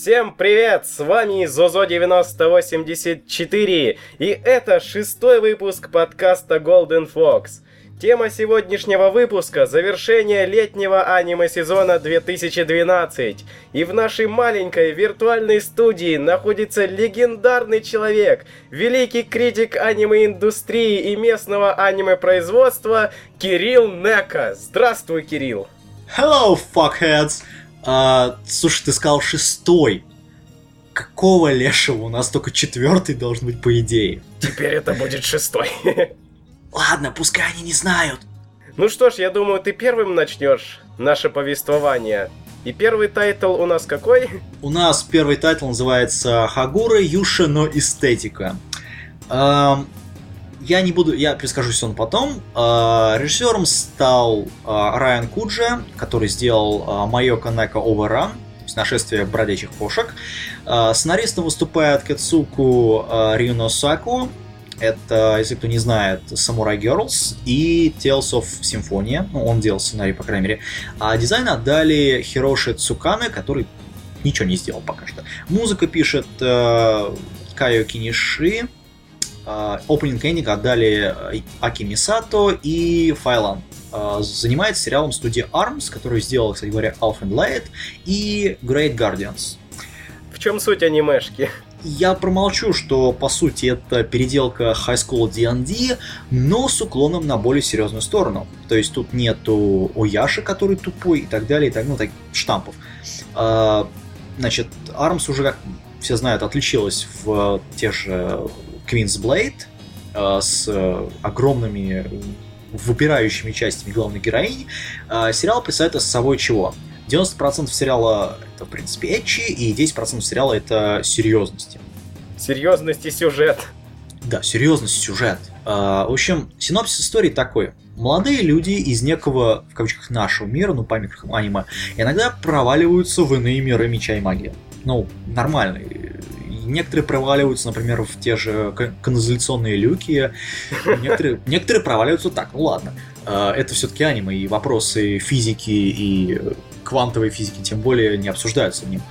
Всем привет! С вами Зозо9084, и это шестой выпуск подкаста Golden Fox. Тема сегодняшнего выпуска – завершение летнего аниме-сезона 2012. И в нашей маленькой виртуальной студии находится легендарный человек, великий критик аниме-индустрии и местного аниме-производства Кирилл Нека. Здравствуй, Кирилл! Hello, fuckheads! А, слушай, ты сказал шестой. Какого лешего? У нас только четвертый должен быть, по идее. Теперь это будет шестой. Ладно, пускай они не знают. Ну что ж, я думаю, ты первым начнешь наше повествование. И первый тайтл у нас какой? У нас первый тайтл называется Хагурэ Юша но эстетика. Я не буду, я перескажусь он потом. Э, режиссером стал э, Рион Куджо, который сделал э, Майока то есть нашествие бродячих кошек. Сценаристом выступает Кацуку э, Рюно Саку, это, если кто не знает, Samurai Girls и Tales of Symphonia. Ну, он делал сценарий, по крайней мере. А дизайн отдали Хироши Цукане, который ничего не сделал пока что. Музыка пишет э, Кайо Киниши. Э, Opening Ending отдали э, Аки Мисато и Файлан. Э, занимается сериалом студии ARMS, который сделал, кстати говоря, Alpha and Light и Great Guardians. В чем суть анимешки? Я промолчу, что по сути это переделка High School D&D, но с уклоном на более серьезную сторону. То есть тут нету Ояши, который тупой и так далее, и так, ну, так, штампов. А, значит, Arms уже, как все знают, отличилась в тех же Queen's Blade а, с огромными выпирающими частями главной героини. Сериал представляет собой чего? 90% сериала это, в принципе, этчи, и 10% сериала это серьезности. Серьезность и сюжет. Да, серьезность сюжет. В общем, синопсис истории такой. Молодые люди из некого, в кавычках, нашего мира, ну, по аниме, иногда проваливаются в иные миры меча и магии. Ну, нормально. Некоторые проваливаются, например, в те же канализационные люки. Некоторые, некоторые проваливаются так, ну ладно. Это все-таки аниме, и вопросы физики и квантовой физики тем более не обсуждаются в нем.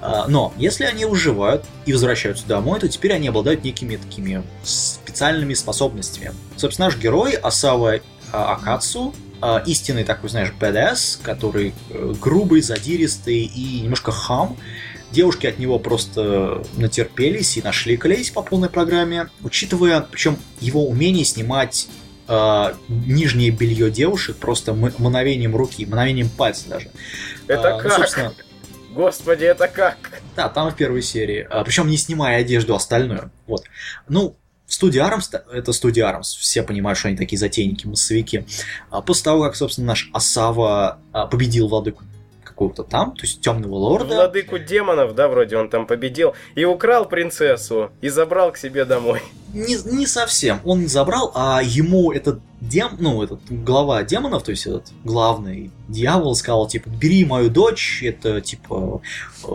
Но если они выживают и возвращаются домой, то теперь они обладают некими такими специальными способностями. Собственно, наш герой Асава Акацу, истинный такой, знаешь, BDS, который грубый, задиристый и немножко хам. Девушки от него просто натерпелись и нашли клеить по полной программе, учитывая, причем его умение снимать э, нижнее белье девушек просто мановением руки, мановением пальца даже. Это а, как? Ну, собственно, Господи, это как? Да, там в первой серии. А, причем не снимая одежду остальную. Вот. Ну, студия Армс, это студия Армс, все понимают, что они такие затейники, массовики. А после того, как, собственно, наш Асава победил владыку какого-то там, то есть темного лорда. Владыку демонов, да, вроде он там победил, и украл принцессу, и забрал к себе домой. Не, не совсем. Он не забрал, а ему этот дем, ну, этот глава демонов, то есть этот главный дьявол сказал, типа, бери мою дочь, это, типа,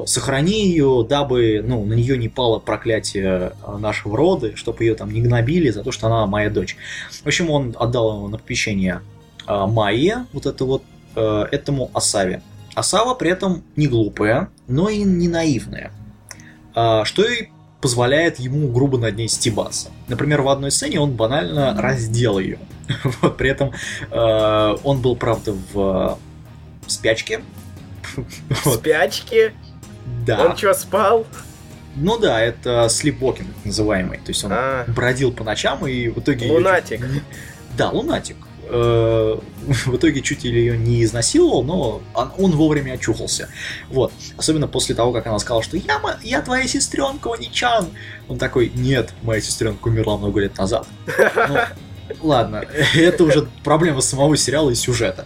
сохрани ее, дабы, ну, на нее не пало проклятие нашего рода, чтобы ее там не гнобили за то, что она моя дочь. В общем, он отдал ему на попечение Майе, вот это вот, э, этому Асаве. А Сава при этом не глупая, но и не наивная. А, что и позволяет ему грубо над ней стебаться. Например, в одной сцене он банально раздел ее. Вот, при этом э, он был, правда, в спячке. В спячке? Да. Он что, спал? Ну да, это слепокинг называемый. То есть он а. бродил по ночам и в итоге... Лунатик. Да, лунатик. Э, в итоге чуть ли ее не изнасиловал, но он вовремя очухался. Вот. Особенно после того, как она сказала, что я, я твоя сестренка, Ваничан. Он такой, нет, моя сестренка умерла много лет назад. Ну, ладно, это уже проблема самого сериала и сюжета.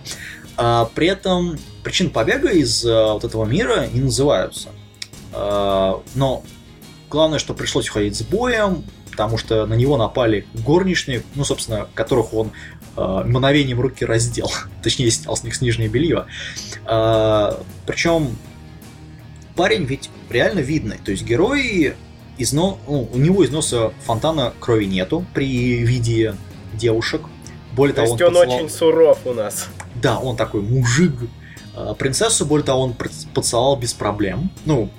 А, при этом причин побега из а, вот этого мира не называются. А, но главное, что пришлось уходить с боем, потому что на него напали горничные, ну, собственно, которых он мгновением руки раздел. Точнее, снял с них с нижнее белье. Э, причем парень ведь реально видный. То есть герой изно... ну, у него из носа фонтана крови нету при виде девушек. Более То того, есть он, он поцеловал... очень суров у нас. Да, он такой мужик. Принцессу, более того, он поцеловал без проблем. Ну,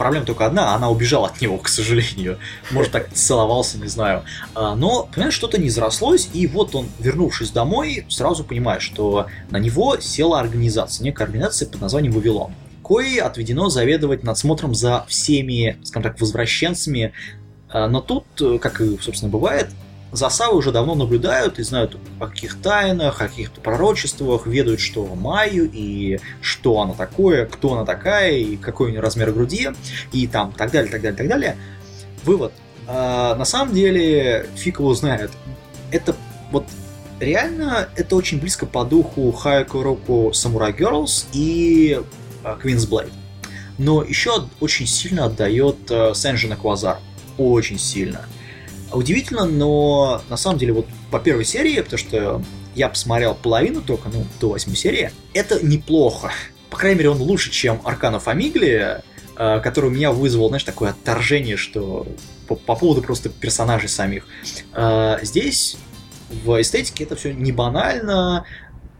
проблема только одна, она убежала от него, к сожалению. Может, так целовался, не знаю. А, но, понимаешь, что-то не зарослось, и вот он, вернувшись домой, сразу понимает, что на него села организация, некая организация под названием Вавилон кое отведено заведовать надсмотром за всеми, скажем так, возвращенцами. А, но тут, как и, собственно, бывает, Засавы уже давно наблюдают и знают о каких тайнах, о каких-то пророчествах, ведают, что Майю и что она такое, кто она такая и какой у нее размер груди и там так далее, так далее, так далее. Вывод. А, на самом деле, фиг его знает. Это вот реально это очень близко по духу Хайко Року Samurai Girls и а, Queen's Blade. Но еще очень сильно отдает а, Сенжина Квазар. Очень сильно. Удивительно, но на самом деле вот по первой серии, потому что я посмотрел половину только, ну, до восьмой серии, это неплохо. По крайней мере, он лучше, чем Аркана Фамиглия, э, который у меня вызвал, знаешь, такое отторжение, что по, по поводу просто персонажей самих. Э, здесь в эстетике это все не банально,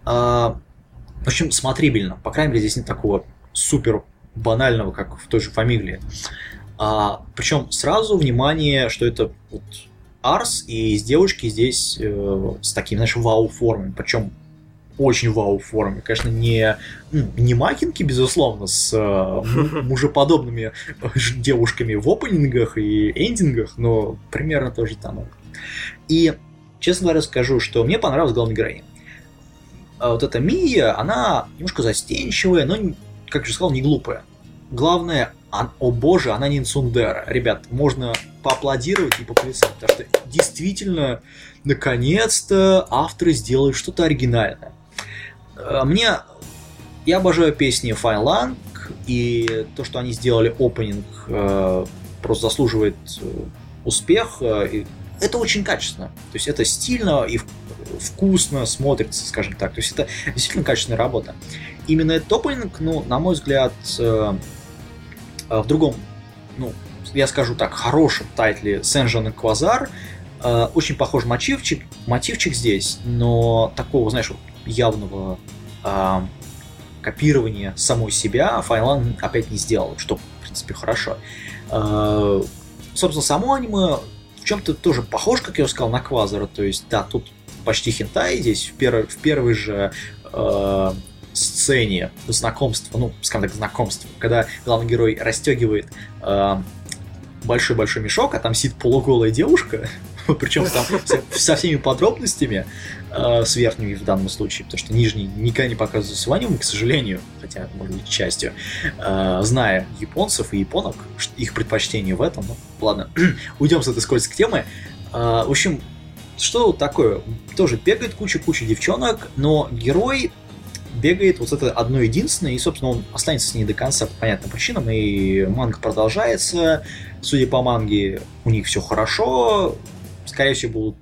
э, в общем, смотрибельно. По крайней мере, здесь нет такого супер банального, как в той же Фамиглии. А, причем сразу внимание, что это вот Арс, и из девушки здесь э, с таким, знаешь, вау-формой. Причем очень вау форме. Конечно, не, ну, не макинки, безусловно, с э, мужеподобными девушками в опенингах и эндингах, но примерно тоже там. И, честно говоря, скажу, что мне понравилась главная героиня. А вот эта Мия, она немножко застенчивая, но, как я сказал, не глупая. Главное, о боже, она не Цундера. Ребят, можно поаплодировать и поплясать, потому что действительно, наконец-то авторы сделали что-то оригинальное. Э, мне... Я обожаю песни Lang, и то, что они сделали опенинг, э, просто заслуживает э, успех. Это очень качественно. То есть это стильно и вкусно смотрится, скажем так. То есть это действительно качественная работа. Именно этот опенинг, ну, на мой взгляд, в другом, ну, я скажу так, хорошем тайтле Сенжан Квазар. Э, очень похож мотивчик, мотивчик здесь, но такого, знаешь, явного э, копирования самой себя Файлан опять не сделал, что, в принципе, хорошо. Э, собственно, само аниме в чем-то тоже похож, как я уже сказал, на Квазара, то есть, да, тут почти хентай здесь в, первый, в первый же э, сцене знакомства, ну, скажем так, знакомства, когда главный герой расстегивает э, большой-большой мешок, а там сидит полуголая девушка, причем там со всеми подробностями, э, с верхними в данном случае, потому что нижний никогда не показывается ванием, к сожалению, хотя, может быть, частью, э, зная японцев и японок, их предпочтение в этом, ну, ладно, уйдем с этой скользкой темы. Э, в общем, что такое? Тоже бегает куча-куча девчонок, но герой бегает вот это одно единственное, и, собственно, он останется с ней до конца по понятным причинам, и манга продолжается. Судя по манге, у них все хорошо, скорее всего, будут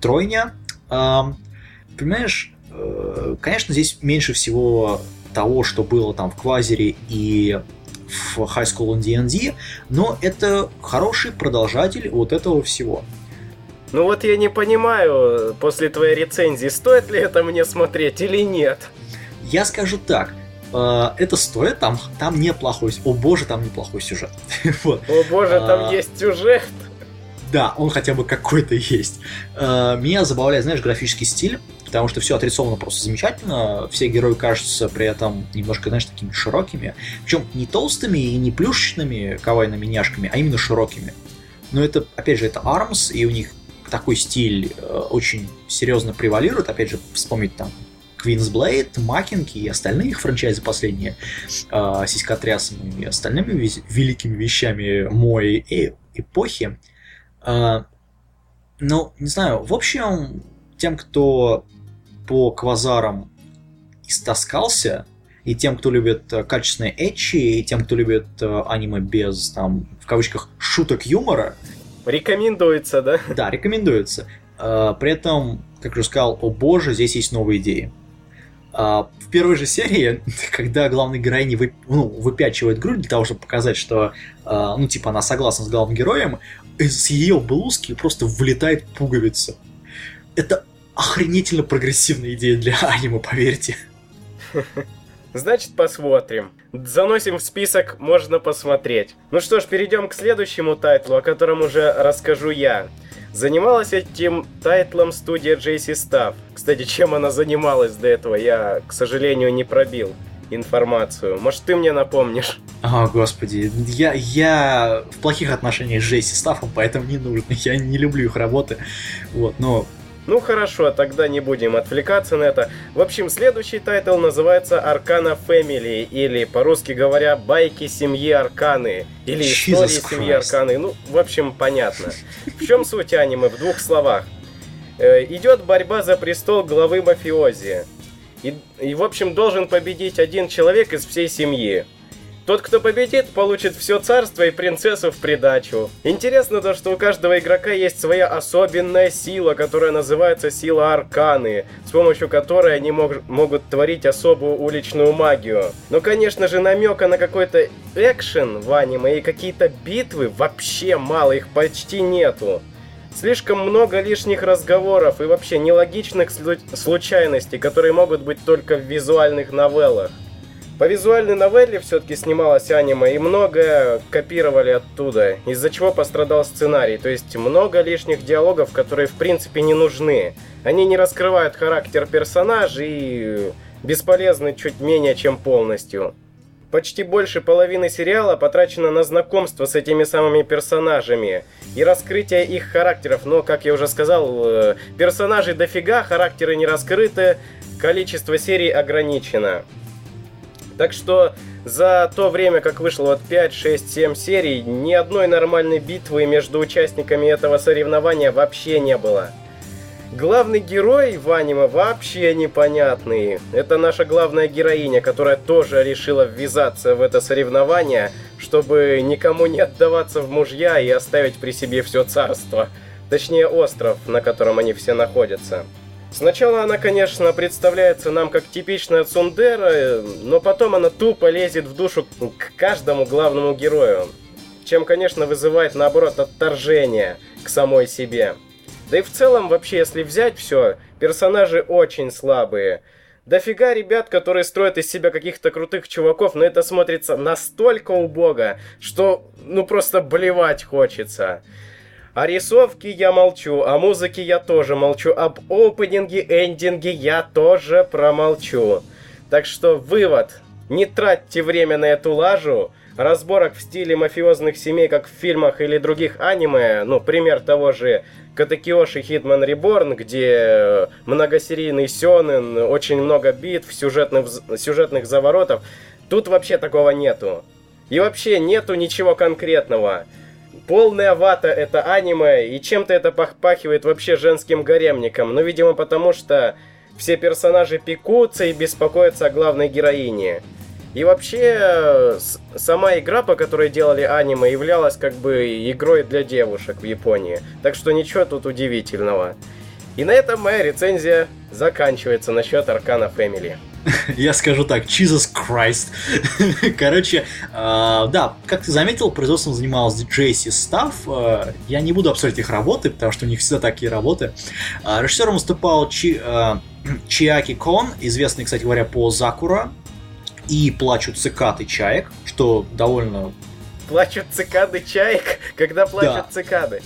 тройня. Понимаешь, э, конечно, здесь меньше всего того, что было там в Квазере и в High School on D&D, но это хороший продолжатель вот этого всего. Ну вот я не понимаю, после твоей рецензии, стоит ли это мне смотреть или нет? Я скажу так, э, это стоит, там, там неплохой, о боже, там неплохой сюжет. вот. О боже, там а, есть сюжет. Да, он хотя бы какой-то есть. Э, меня забавляет, знаешь, графический стиль, потому что все отрисовано просто замечательно. Все герои кажутся при этом немножко, знаешь, такими широкими. Причем не толстыми и не плюшечными кавайными няшками, а именно широкими. Но это, опять же, это ARMS, и у них такой стиль э, очень серьезно превалирует. Опять же, вспомнить там Queen's Blade, Макинки и остальные их франчайзы последние э, сиськотрясами и остальными ве- великими вещами моей э- эпохи. Э, ну, не знаю, в общем, тем, кто по квазарам истаскался, и тем, кто любит э, качественные этчи, и тем, кто любит э, аниме без, там, в кавычках, шуток юмора. Рекомендуется, да? Да, рекомендуется. Э, при этом, как я уже сказал, о боже, здесь есть новые идеи. А, в первой же серии, когда главный герой не вы, ну, выпячивает грудь для того, чтобы показать, что, а, ну, типа, она согласна с главным героем, из ее блузки просто вылетает пуговица. Это охренительно прогрессивная идея для аниме, поверьте. Значит, посмотрим. Заносим в список «Можно посмотреть». Ну что ж, перейдем к следующему тайтлу, о котором уже расскажу я. Занималась этим тайтлом студия JC Staff. Кстати, чем она занималась до этого, я, к сожалению, не пробил информацию. Может, ты мне напомнишь? О, господи, я, я в плохих отношениях с JC Staff ом, поэтому не нужно. Я не люблю их работы. Вот, но ну хорошо, тогда не будем отвлекаться на это. В общем, следующий тайтл называется Arcana Family, или, по-русски говоря, Байки семьи Арканы, или Истории семьи Арканы. Ну, в общем, понятно. В чем суть аниме в двух словах? Э, идет борьба за престол главы мафиози. И, и, в общем, должен победить один человек из всей семьи. Тот, кто победит, получит все царство и принцессу в придачу. Интересно то, что у каждого игрока есть своя особенная сила, которая называется сила Арканы, с помощью которой они мог, могут творить особую уличную магию. Но, конечно же, намека на какой-то экшен в аниме и какие-то битвы вообще мало, их почти нету. Слишком много лишних разговоров и вообще нелогичных случайностей, которые могут быть только в визуальных новеллах. По визуальной новелле все-таки снималось аниме, и многое копировали оттуда, из-за чего пострадал сценарий, то есть много лишних диалогов, которые в принципе не нужны. Они не раскрывают характер персонажей и бесполезны чуть менее чем полностью. Почти больше половины сериала потрачено на знакомство с этими самыми персонажами и раскрытие их характеров, но, как я уже сказал, э, персонажей дофига, характеры не раскрыты, количество серий ограничено. Так что за то время, как вышло вот 5, 6, 7 серий, ни одной нормальной битвы между участниками этого соревнования вообще не было. Главный герой в аниме вообще непонятный. Это наша главная героиня, которая тоже решила ввязаться в это соревнование, чтобы никому не отдаваться в мужья и оставить при себе все царство. Точнее, остров, на котором они все находятся. Сначала она, конечно, представляется нам как типичная цундера, но потом она тупо лезет в душу к каждому главному герою. Чем, конечно, вызывает, наоборот, отторжение к самой себе. Да и в целом, вообще, если взять все, персонажи очень слабые. Дофига ребят, которые строят из себя каких-то крутых чуваков, но это смотрится настолько убого, что ну просто блевать хочется. О рисовке я молчу, о музыке я тоже молчу, об опенинге, эндинге я тоже промолчу. Так что вывод. Не тратьте время на эту лажу. Разборок в стиле мафиозных семей, как в фильмах или других аниме, ну, пример того же Катакиоши Хитман Реборн, где многосерийный сёнэн, очень много битв, сюжетных, сюжетных заворотов. Тут вообще такого нету. И вообще нету ничего конкретного полная вата это аниме, и чем-то это пахивает вообще женским гаремником. Ну, видимо, потому что все персонажи пекутся и беспокоятся о главной героине. И вообще, сама игра, по которой делали аниме, являлась как бы игрой для девушек в Японии. Так что ничего тут удивительного. И на этом моя рецензия заканчивается насчет Аркана Фэмили. Я скажу так, Jesus Christ. Короче, э, да, как ты заметил, производством занималась Джейси Стафф. Э, я не буду обсуждать их работы, потому что у них всегда такие работы. Э, режиссером выступал Чи, э, Чиаки Кон, известный, кстати говоря, по Закура и «Плачут цикады чаек», что довольно... Плачут цикады чаек? Когда плачут да. цикады?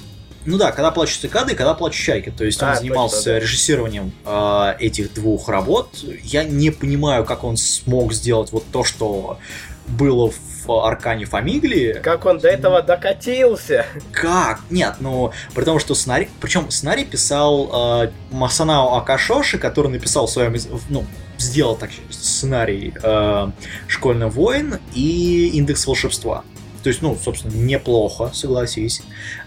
Ну да, когда плачут цикады когда плачут чайки. То есть он а, занимался точно, да. режиссированием э, этих двух работ. Я не понимаю, как он смог сделать вот то, что было в Аркане Фамиглии. Как он до этого докатился? Как? Нет, ну, при том, что сценарий... Причем сценарий писал э, Масанао Акашоши, который написал в своем... Ну, сделал так сценарий э, «Школьный воин» и «Индекс волшебства». То есть, ну, собственно, неплохо, согласись.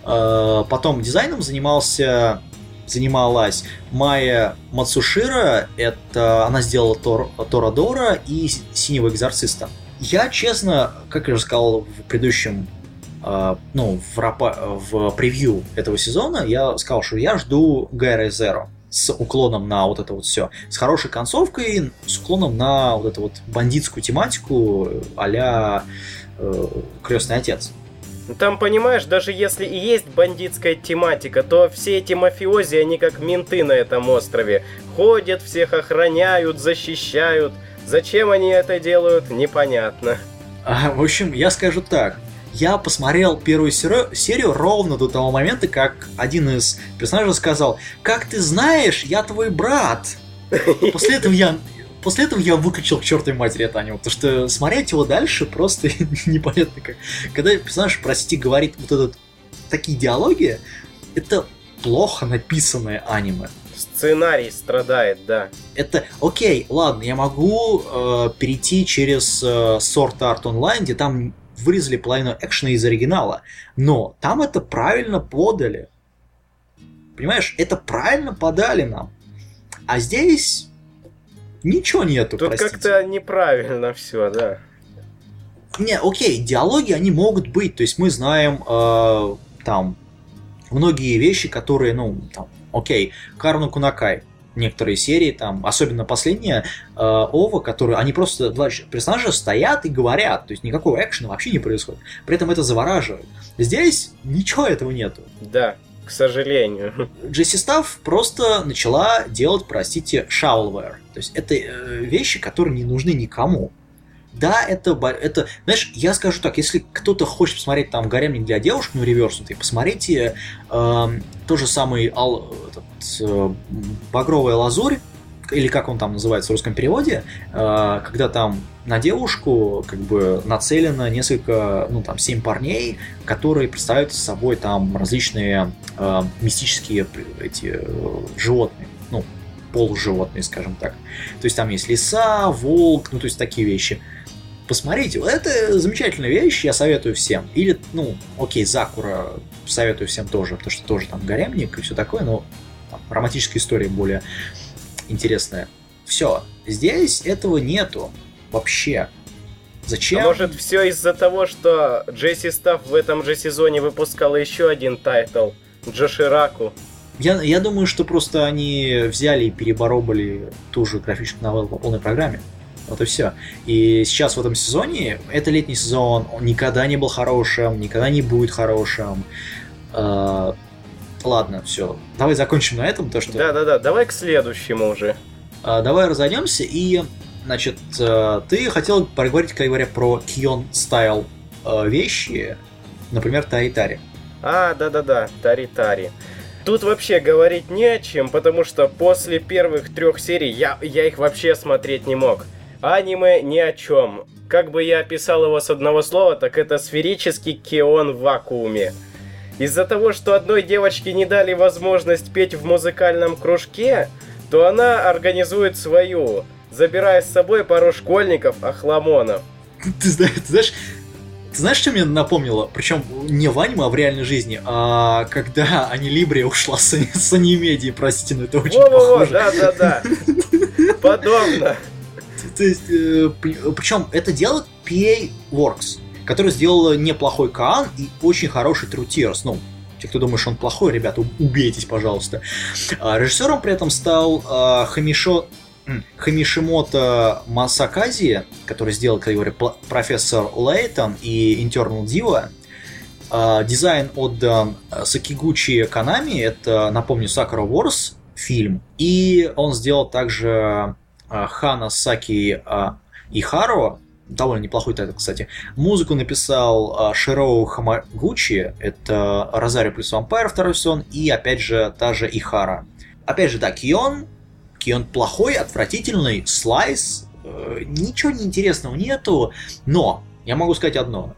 Э, потом дизайном занимался занималась Майя Мацушира. Это она сделала Тор, Торадора и Синего Экзорциста. Я, честно, как я уже сказал в предыдущем Uh, ну, в, рапа, в превью этого сезона я сказал, что я жду Гайра Зеро с уклоном на вот это вот все. С хорошей концовкой, с уклоном на вот эту вот бандитскую тематику э, крестный отец. Там, понимаешь, даже если и есть бандитская тематика, то все эти мафиози, они как менты на этом острове. Ходят, всех охраняют, защищают. Зачем они это делают, непонятно. А, в общем, я скажу так. Я посмотрел первую серию, серию ровно до того момента, как один из персонажей сказал, как ты знаешь, я твой брат. После этого я после этого я выключил к чертовой матери это аниме, потому что смотреть его дальше просто непонятно как. Когда персонаж, прости, говорит вот этот такие диалоги, это плохо написанное аниме. Сценарий страдает, да. Это окей, ладно, я могу э, перейти через э, Sword Art Online, где там вырезали половину экшена из оригинала, но там это правильно подали. Понимаешь, это правильно подали нам. А здесь ничего нету, Тут как-то неправильно все, да. Не, окей, диалоги, они могут быть. То есть мы знаем э, там многие вещи, которые, ну, там, окей, Карну Кунакай, некоторые серии, там, особенно последняя, э, Ова, которые, они просто, два персонажа стоят и говорят, то есть никакого экшена вообще не происходит. При этом это завораживает. Здесь ничего этого нету. Да, к сожалению. Джесси Став просто начала делать, простите, шаулвер. То есть это э, вещи, которые не нужны никому. Да, это, это, знаешь, я скажу так, если кто-то хочет посмотреть там «Гаремник для девушек», ну, реверснутый, посмотрите э, то же этот, э, «Багровая лазурь», или как он там называется в русском переводе, э, когда там на девушку как бы нацелено несколько, ну там, семь парней, которые представляют собой там различные э, мистические эти э, животные, ну, полуживотные, скажем так. То есть там есть лиса, волк, ну то есть такие вещи. Посмотрите, это замечательная вещь, я советую всем. Или, ну, окей, Закура советую всем тоже, потому что тоже там гаремник и все такое, но там, романтическая история более интересная. Все, здесь этого нету вообще. Зачем? А может все из-за того, что JC Staff в этом же сезоне выпускала еще один тайтл Джошираку. Я, я думаю, что просто они взяли и переработали ту же графическую новеллу по полной программе. Вот и все. И сейчас в этом сезоне, это летний сезон, он никогда не был хорошим, никогда не будет хорошим. Ладно, все. Давай закончим на этом, то что. Да, да, да. Давай к следующему уже. Э, давай разойдемся и, значит, э, ты хотел поговорить, как говоря, про Кион стайл э, вещи, например, Тари-Тари. А, да, да, да, Тари-Тари. Тут вообще говорить не о чем, потому что после первых трех серий я, я их вообще смотреть не мог. Аниме ни о чем. Как бы я описал его с одного слова, так это сферический кион в вакууме. Из-за того, что одной девочке не дали возможность петь в музыкальном кружке, то она организует свою, забирая с собой пару школьников, охламонов. Ты знаешь, ты знаешь, ты знаешь, что мне напомнило? Причем не в аниме, а в реальной жизни. А когда Анилибрия ушла с, с анимедии, простите, но это очень Во-во-во, похоже. да-да-да. Подобно. То есть, э, причем это делает PA Works, который сделал неплохой Каан и очень хороший Tears. Ну, те, кто думает, что он плохой, ребята, убейтесь, пожалуйста. А режиссером при этом стал а, Хамишо Хамишимото Масакази, который сделал, как я говорю, профессор Лейтон и Internal Diva. А, дизайн отдан Сакигучи Канами, это, напомню, Sakura Wars фильм. И он сделал также Ханасаку а, Ироха, довольно неплохой тайтл, кстати. Музыку написал а, Широу Хамагучи, это Rosario плюс Vampire второй сезон, и опять же та же Ироха. Опять же, да, K-On, K-On плохой, отвратительный, slice, э, ничего неинтересного нету, но я могу сказать одно.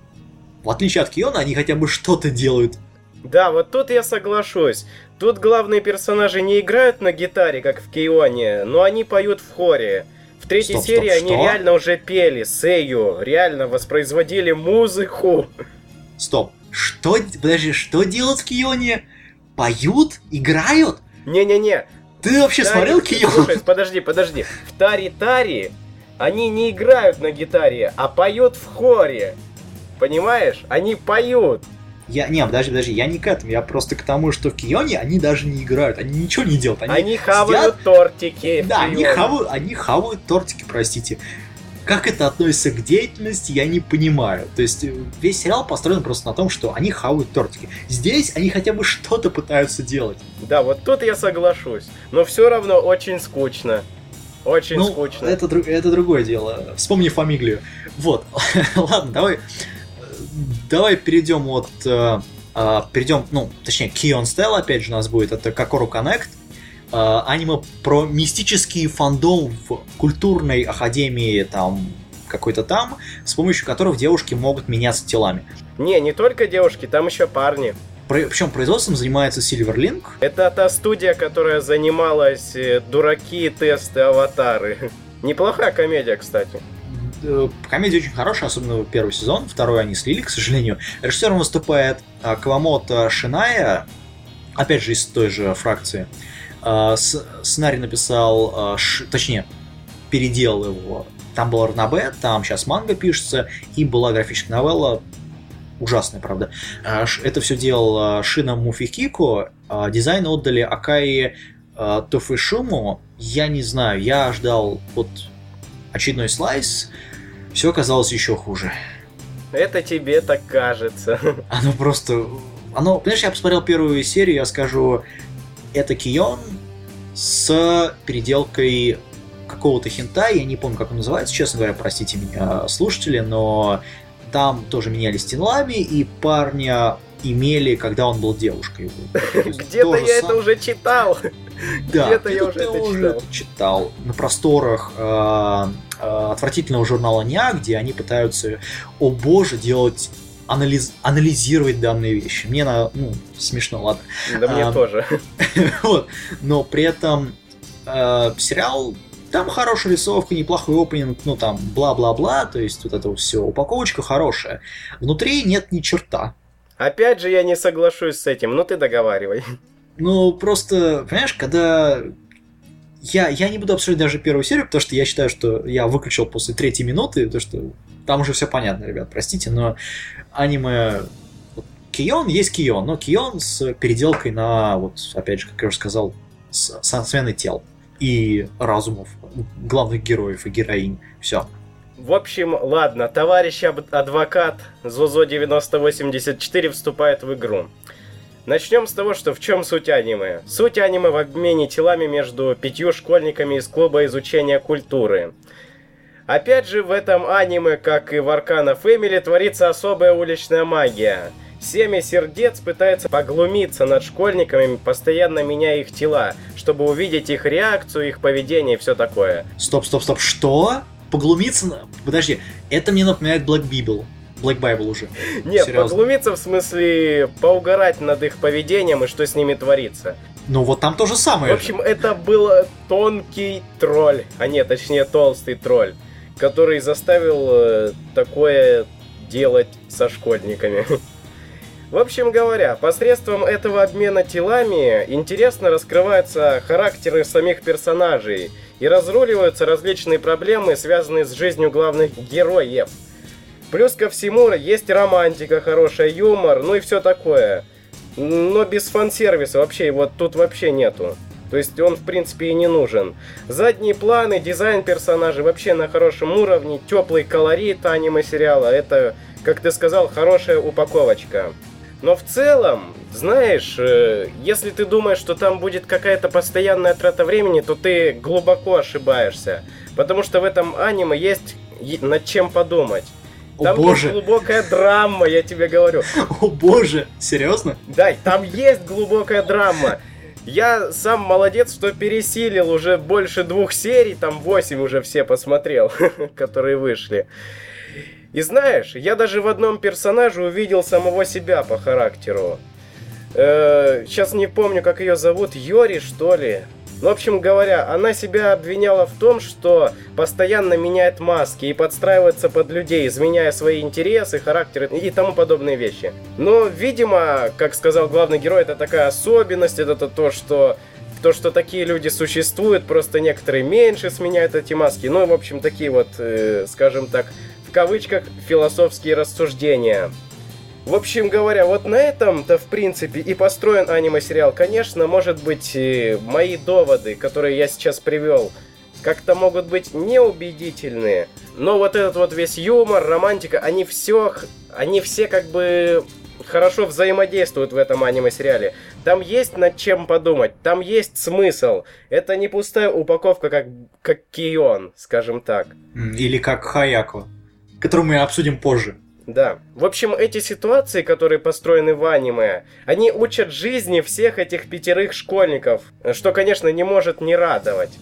В отличие от K-On а, они хотя бы что-то делают да, вот тут я соглашусь. Тут главные персонажи не играют на гитаре, как в Кейоне, но они поют в хоре. В третьей стоп, серии стоп, они что? реально уже пели Сею, реально воспроизводили музыку. Стоп, что, подожди, что делают в Кионе? Поют? Играют? Не-не-не. Ты вообще Тари... смотрел Кион? Слушай, подожди, подожди. В Тари-Тари они не играют на гитаре, а поют в хоре. Понимаешь? Они поют. Я, не, подожди, подожди, я не к этому, я просто к тому, что в Кионе они даже не играют, они ничего не делают. Они, они хавают сидят... тортики. Да, они хавают, они хавают тортики, простите. Как это относится к деятельности, я не понимаю. То есть э, весь сериал построен просто на том, что они хавают тортики. Здесь они хотя бы что-то пытаются делать. Да, вот тут я соглашусь. Но все равно очень скучно. Очень ну, скучно. Это, это другое дело. Вспомни фамилию. Вот. Ладно, давай. Давай перейдем от. Э, э, перейдем, ну, точнее, Kion Style, опять же, у нас будет. Это Какору Connect. Э, аниме про мистический фандом в культурной академии там какой-то там, с помощью которых девушки могут меняться телами. Не, не только девушки, там еще парни. Причем производством занимается Silverlink. Это та студия, которая занималась э, дураки, тесты, аватары. Неплохая комедия, кстати. Э, комедия очень хорошая, особенно первый сезон. Второй они слили, к сожалению. Режиссером выступает а, Кавамото Шиная, опять же из той же фракции. Сценарий написал, точнее, переделал его. Там был Рнабе, там сейчас манга пишется, и была графическая новелла ужасная, правда. Это все делал Шина Муфикико, дизайн отдали Акаи Тофишуму. Я не знаю, я ждал вот очередной слайс, все оказалось еще хуже. Это тебе так кажется. Оно просто... Оно, понимаешь, я посмотрел первую серию, я скажу, это Кион с переделкой какого-то хинта, я не помню, как он называется, честно говоря, простите меня, слушатели, но там тоже менялись телами, и парня имели, когда он был девушкой. Где-то я это уже читал. Да, где-то я уже это читал. На просторах э, отвратительного журнала НЯ, где они пытаются, о боже, делать анализ, анализировать данные вещи. Мне на, ну, смешно, ладно. Да мне тоже. вот. Но при этом э, сериал там хорошая рисовка, неплохой опенинг, ну там бла-бла-бла, то есть вот это все, упаковочка хорошая. Внутри нет ни черта. Опять же, я не соглашусь с этим, но ты договаривай. Ну, просто, понимаешь, когда... Я, я не буду обсуждать даже первую серию, потому что я считаю, что я выключил после третьей минуты, потому что там уже все понятно, ребят, простите, но аниме... Кион есть Кион, но Кион с переделкой на, вот, опять же, как я уже сказал, с, с сменой тел и разумов главных героев и героинь. Все. В общем, ладно, товарищ адвокат Зозо9084 вступает в игру. Начнем с того, что в чем суть аниме. Суть аниме в обмене телами между пятью школьниками из клуба изучения культуры. Опять же, в этом аниме, как и в Аркана Фэмили, творится особая уличная магия – Семя сердец пытается поглумиться над школьниками, постоянно меняя их тела, чтобы увидеть их реакцию, их поведение и все такое. Стоп, стоп, стоп, что? Поглумиться? Подожди, это мне напоминает Black Bible. Black Bible уже. Нет, поглумиться в смысле поугарать над их поведением и что с ними творится. Ну вот там то же самое. В общем, же. это был тонкий тролль, а нет, точнее толстый тролль, который заставил э, такое делать со школьниками. В общем говоря, посредством этого обмена телами интересно раскрываются характеры самих персонажей и разруливаются различные проблемы, связанные с жизнью главных героев. Плюс ко всему есть романтика, хорошая юмор, ну и все такое. Но без фан-сервиса вообще его тут вообще нету. То есть он в принципе и не нужен. Задние планы, дизайн персонажей вообще на хорошем уровне, теплый колорит аниме сериала, это, как ты сказал, хорошая упаковочка. Но в целом, знаешь, э, если ты думаешь, что там будет какая-то постоянная трата времени, то ты глубоко ошибаешься. Потому что в этом аниме есть над чем подумать. Там О боже. глубокая драма, я тебе говорю. О боже, серьезно? Да, там есть глубокая драма. Я сам молодец, что пересилил уже больше двух серий, там восемь уже все посмотрел, которые вышли. И знаешь, я даже в одном персонаже увидел самого себя по характеру. Э, сейчас не помню, как ее зовут, Йори, что ли? В общем говоря, она себя обвиняла в том, что постоянно меняет маски и подстраивается под людей, изменяя свои интересы, характеры и тому подобные вещи. Но, видимо, как сказал главный герой, это такая особенность, это то, что то, что такие люди существуют, просто некоторые меньше сменяют эти маски. Ну, в общем, такие вот, э, скажем так, кавычках философские рассуждения. В общем говоря, вот на этом-то в принципе и построен аниме-сериал. Конечно, может быть, мои доводы, которые я сейчас привел, как-то могут быть неубедительные. Но вот этот вот весь юмор, романтика, они все, они все как бы хорошо взаимодействуют в этом аниме-сериале. Там есть над чем подумать, там есть смысл. Это не пустая упаковка, как, как Кион, скажем так. Или как Хаяко, которую мы обсудим позже. Да. В общем, эти ситуации, которые построены в аниме, они учат жизни всех этих пятерых школьников, что, конечно, не может не радовать.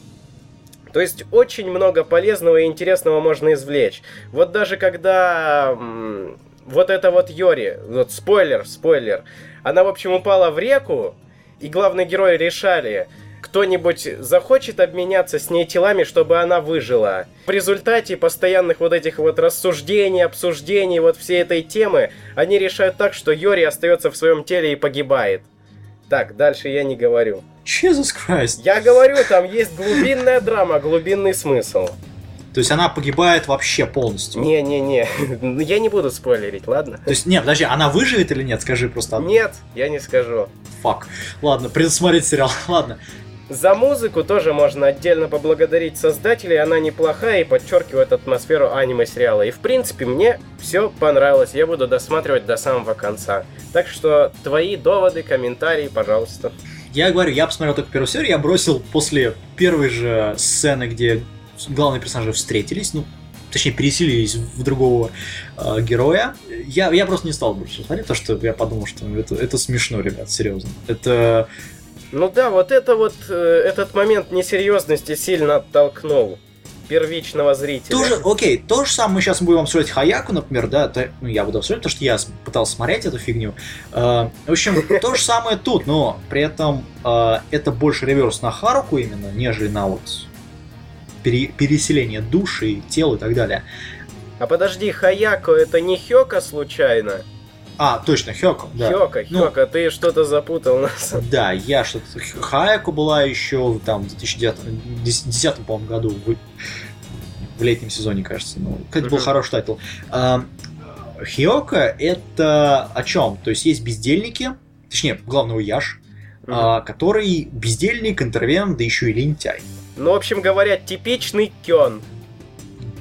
То есть очень много полезного и интересного можно извлечь. Вот даже когда вот это вот Йори, вот спойлер, спойлер, она, в общем, упала в реку, и главные герои решали, кто-нибудь захочет обменяться с ней телами, чтобы она выжила. В результате постоянных вот этих вот рассуждений, обсуждений вот всей этой темы, они решают так, что Йори остается в своем теле и погибает. Так, дальше я не говорю. Jesus Christ. Я говорю, там есть глубинная драма, глубинный смысл. То есть она погибает вообще полностью. Не-не-не, я не буду спойлерить, ладно? То есть, нет, подожди, она выживет или нет? Скажи просто. Нет, я не скажу. Фак. Ладно, предусмотреть сериал. Ладно. За музыку тоже можно отдельно поблагодарить создателей, она неплохая и подчеркивает атмосферу аниме-сериала. И в принципе мне все понравилось, я буду досматривать до самого конца. Так что твои доводы, комментарии, пожалуйста. Я говорю, я посмотрел только первую серию, я бросил после первой же сцены, где главные персонажи встретились, ну, точнее, переселились в другого э, героя. Я, я просто не стал больше смотреть, потому что я подумал, что это, это смешно, ребят, серьезно. Это ну да, вот это вот, э, этот момент несерьезности сильно оттолкнул первичного зрителя. Тоже, окей, то же самое мы сейчас будем обсуждать Хаяку, например, да, то, ну, я буду обсуждать, потому что я пытался смотреть эту фигню. Э, в общем, то же самое тут, но при этом э, это больше реверс на Харуку именно, нежели на вот пере, переселение души, тела и так далее. А подожди, Хаяко это не Хёка случайно? А, точно, Хёко, да. Хёка, ну, Хёка, ты что-то запутал нас. Да, я что-то... Хаяку была еще там в 2010, по-моему, году, в, в летнем сезоне, кажется. Ну, кстати, был хороший тайтл. А, Хёка это о чем? То есть есть бездельники, точнее, главного Яш, угу. а, который бездельник, интроверт, да еще и лентяй. Ну, в общем говоря, типичный Кён.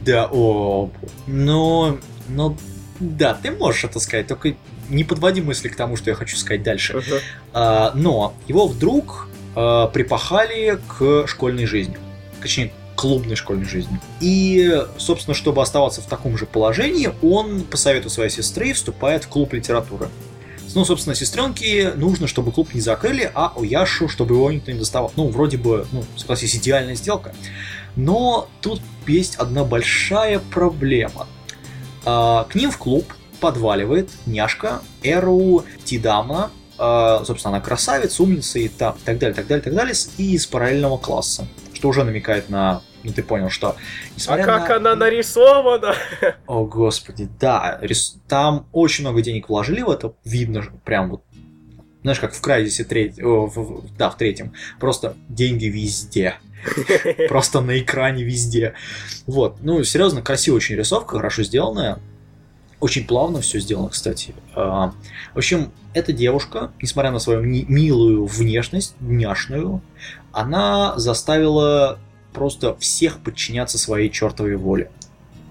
Да, о, ну, ну, да, ты можешь это сказать, только не подводи мысли к тому, что я хочу сказать дальше. Uh-huh. А, но его вдруг а, припахали к школьной жизни. Точнее, клубной школьной жизни. И, собственно, чтобы оставаться в таком же положении, он по совету своей сестры вступает в клуб литературы. Ну, собственно, сестренке нужно, чтобы клуб не закрыли, а у Яшу, чтобы его никто не доставал. Ну, вроде бы, ну, согласись, идеальная сделка. Но тут есть одна большая проблема. А, к ним в клуб подваливает няшка Эру Тидама, а, собственно, она красавица, умница и так, так далее, так далее, так далее, и из параллельного класса, что уже намекает на ну ты понял, что... А как на... она нарисована? О, господи, да, рис... там очень много денег вложили в это, видно прям вот знаешь, как в Крайзисе третьем, да, в третьем, просто деньги везде. Просто на экране везде. Вот. Ну, серьезно, красивая очень рисовка, хорошо сделанная. Очень плавно все сделано, кстати. А, в общем, эта девушка, несмотря на свою милую внешность, няшную, она заставила просто всех подчиняться своей чертовой воле.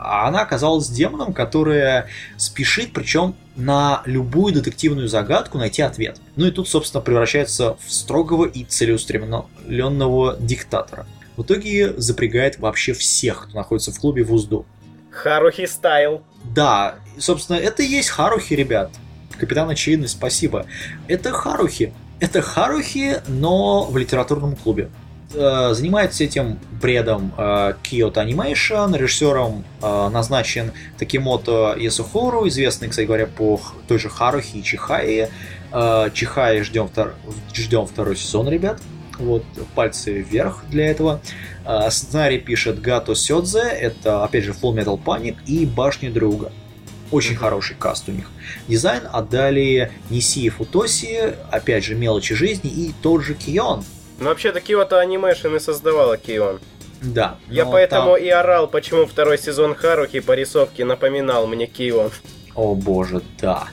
А она оказалась демоном, которая спешит, причем на любую детективную загадку найти ответ. Ну и тут, собственно, превращается в строгого и целеустремленного диктатора. В итоге запрягает вообще всех, кто находится в клубе в узду. Харухи стайл. Да, собственно, это и есть Харухи, ребят. Капитан Очевидность, спасибо. Это Харухи. Это Харухи, но в литературном клубе. Э, занимается этим бредом э, Kyoto Animation. Режиссером э, назначен Такимото Ясухору, известный, кстати говоря, по той же Харухи и Чихае. Чихае ждем, втор... ждем второй сезон, ребят. Вот, пальцы вверх для этого. Сценарий пишет Гато Сёдзе, это, опять же, Full Metal Panic и Башни Друга. Очень mm-hmm. хороший каст у них. Дизайн отдали Нисии Футоси, опять же, Мелочи жизни и тот же Кион, ну, вообще-то Kyoto Animation и создавала Кион. Да. Я поэтому там... и орал, почему второй сезон Харухи по рисовке напоминал мне Кион. О боже, да.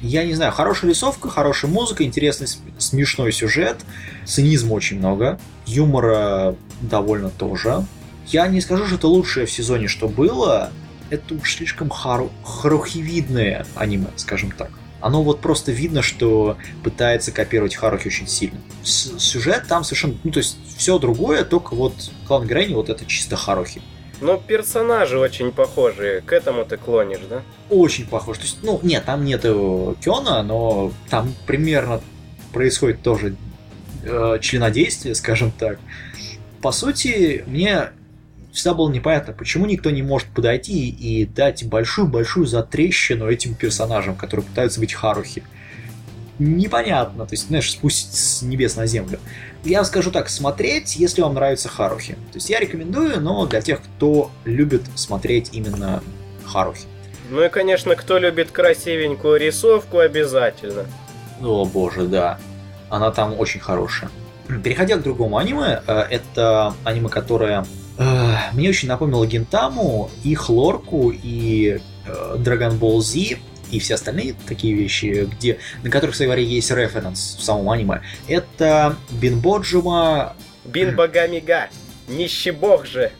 Я не знаю, хорошая рисовка, хорошая музыка, интересный смешной сюжет, цинизма очень много, юмора довольно тоже. Я не скажу, что это лучшее в сезоне, что было, это уж слишком хару... харухивидное аниме, скажем так. Оно вот просто видно, что пытается копировать Харухи очень сильно. С сюжет там совершенно, ну то есть все другое, только вот главная героиня вот это чисто Харухи. Но персонажи очень похожие, к этому ты клонишь, да? Очень похож. То есть, ну, нет, там нет Кёна, но там примерно происходит тоже э, членодействие, скажем так. По сути, мне всегда было непонятно, почему никто не может подойти и дать большую-большую затрещину этим персонажам, которые пытаются быть Харухи. Непонятно, то есть, знаешь, спустить с небес на землю. Я скажу так, смотреть, если вам нравится Харухи. То есть я рекомендую, но для тех, кто любит смотреть именно Харухи. Ну и, конечно, кто любит красивенькую рисовку, обязательно. О боже, да. Она там очень хорошая. Переходя к другому аниме, э, это аниме, которое мне очень напомнило Гентаму, и Хлорку, и э, Dragon Ball Z, и все остальные такие вещи, где, на которых, кстати говоря, есть референс в самом аниме. Это Бинбоджима... Бин Багамига. Нищий бог же.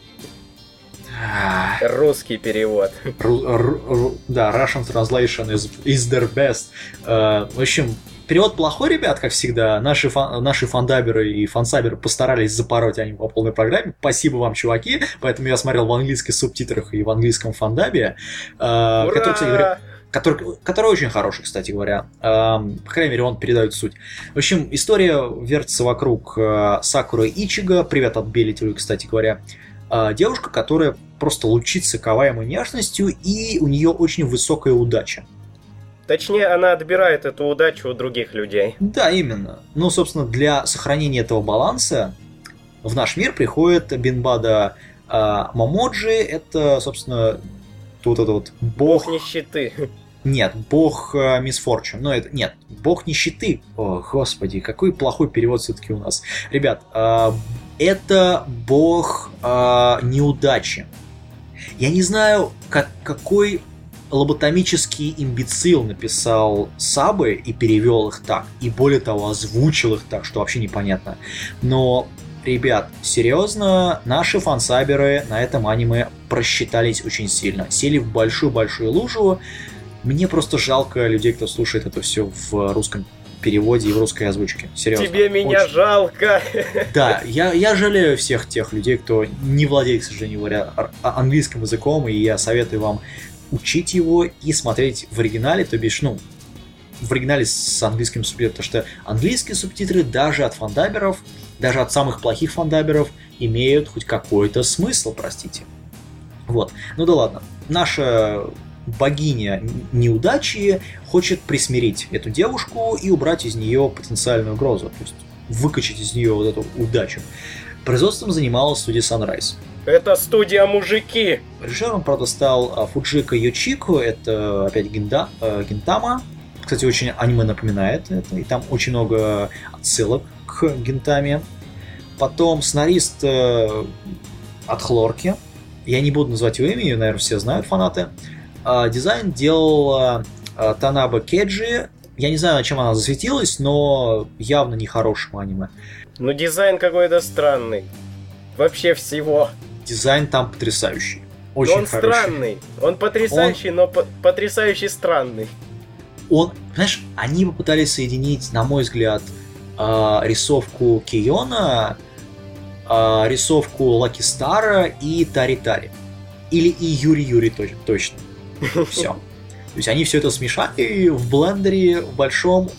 Русский перевод. Ру, ру, да, Russian translation is, is their best. Uh, в общем, Перевод плохой, ребят, как всегда. Наши, фан, наши фандаберы и фансаберы постарались запороть они по полной программе. Спасибо вам, чуваки. Поэтому я смотрел в английских субтитрах и в английском фандабе. Э, который, кстати говоря, который, который очень хороший, кстати говоря. Э, по крайней мере, он передает суть. В общем, история вертится вокруг э, Сакуры Ичига. Привет от Белителю, кстати говоря. Э, девушка, которая просто лучится коваемой нежностью, и у нее очень высокая удача. Точнее, она отбирает эту удачу у других людей. Да, именно. Ну, собственно, для сохранения этого баланса в наш мир приходит Бинбада э, Мамоджи. Это, собственно, тут это вот бог... Бог нищеты. Нет, бог э, Мисфорчун. Но это... Нет, бог нищеты. О, господи, какой плохой перевод все-таки у нас. Ребят, э, это бог э, неудачи. Я не знаю, как, какой лоботомический имбецил написал сабы и перевел их так, и более того, озвучил их так, что вообще непонятно. Но, ребят, серьезно, наши фансаберы на этом аниме просчитались очень сильно. Сели в большую-большую лужу. Мне просто жалко людей, кто слушает это все в русском переводе и в русской озвучке. Серьезно. Тебе меня очень... жалко. Да, я, я жалею всех тех людей, кто не владеет, к сожалению говоря, английским языком, и я советую вам учить его и смотреть в оригинале, то бишь, ну, в оригинале с английским субтитром, потому что английские субтитры даже от фандаберов, даже от самых плохих фандаберов имеют хоть какой-то смысл, простите. Вот. Ну да ладно. Наша богиня неудачи хочет присмирить эту девушку и убрать из нее потенциальную угрозу, то есть выкачать из нее вот эту удачу. Производством занималась студия Sunrise. Это студия мужики. Режиссером, правда, стал а, Фуджика Йочико, это опять Гинда, э, Гинтама. Кстати, очень аниме напоминает это, и там очень много отсылок к Гинтаме. Потом сценарист э, от Хлорки. Я не буду называть его имя, ее, наверное, все знают фанаты. А, дизайн делал э, Танаба Кеджи. Я не знаю, чем она засветилась, но явно не хорошим аниме. Ну, дизайн какой-то странный. Вообще всего дизайн там потрясающий. Очень он хороший. странный. Он потрясающий, он... но по- потрясающий странный. Он, знаешь, они попытались соединить, на мой взгляд, э, рисовку Киона, э, рисовку Лаки Стара и Тари Тари. Или и Юри Юри точно. Все. То есть они все это смешали в блендере в большом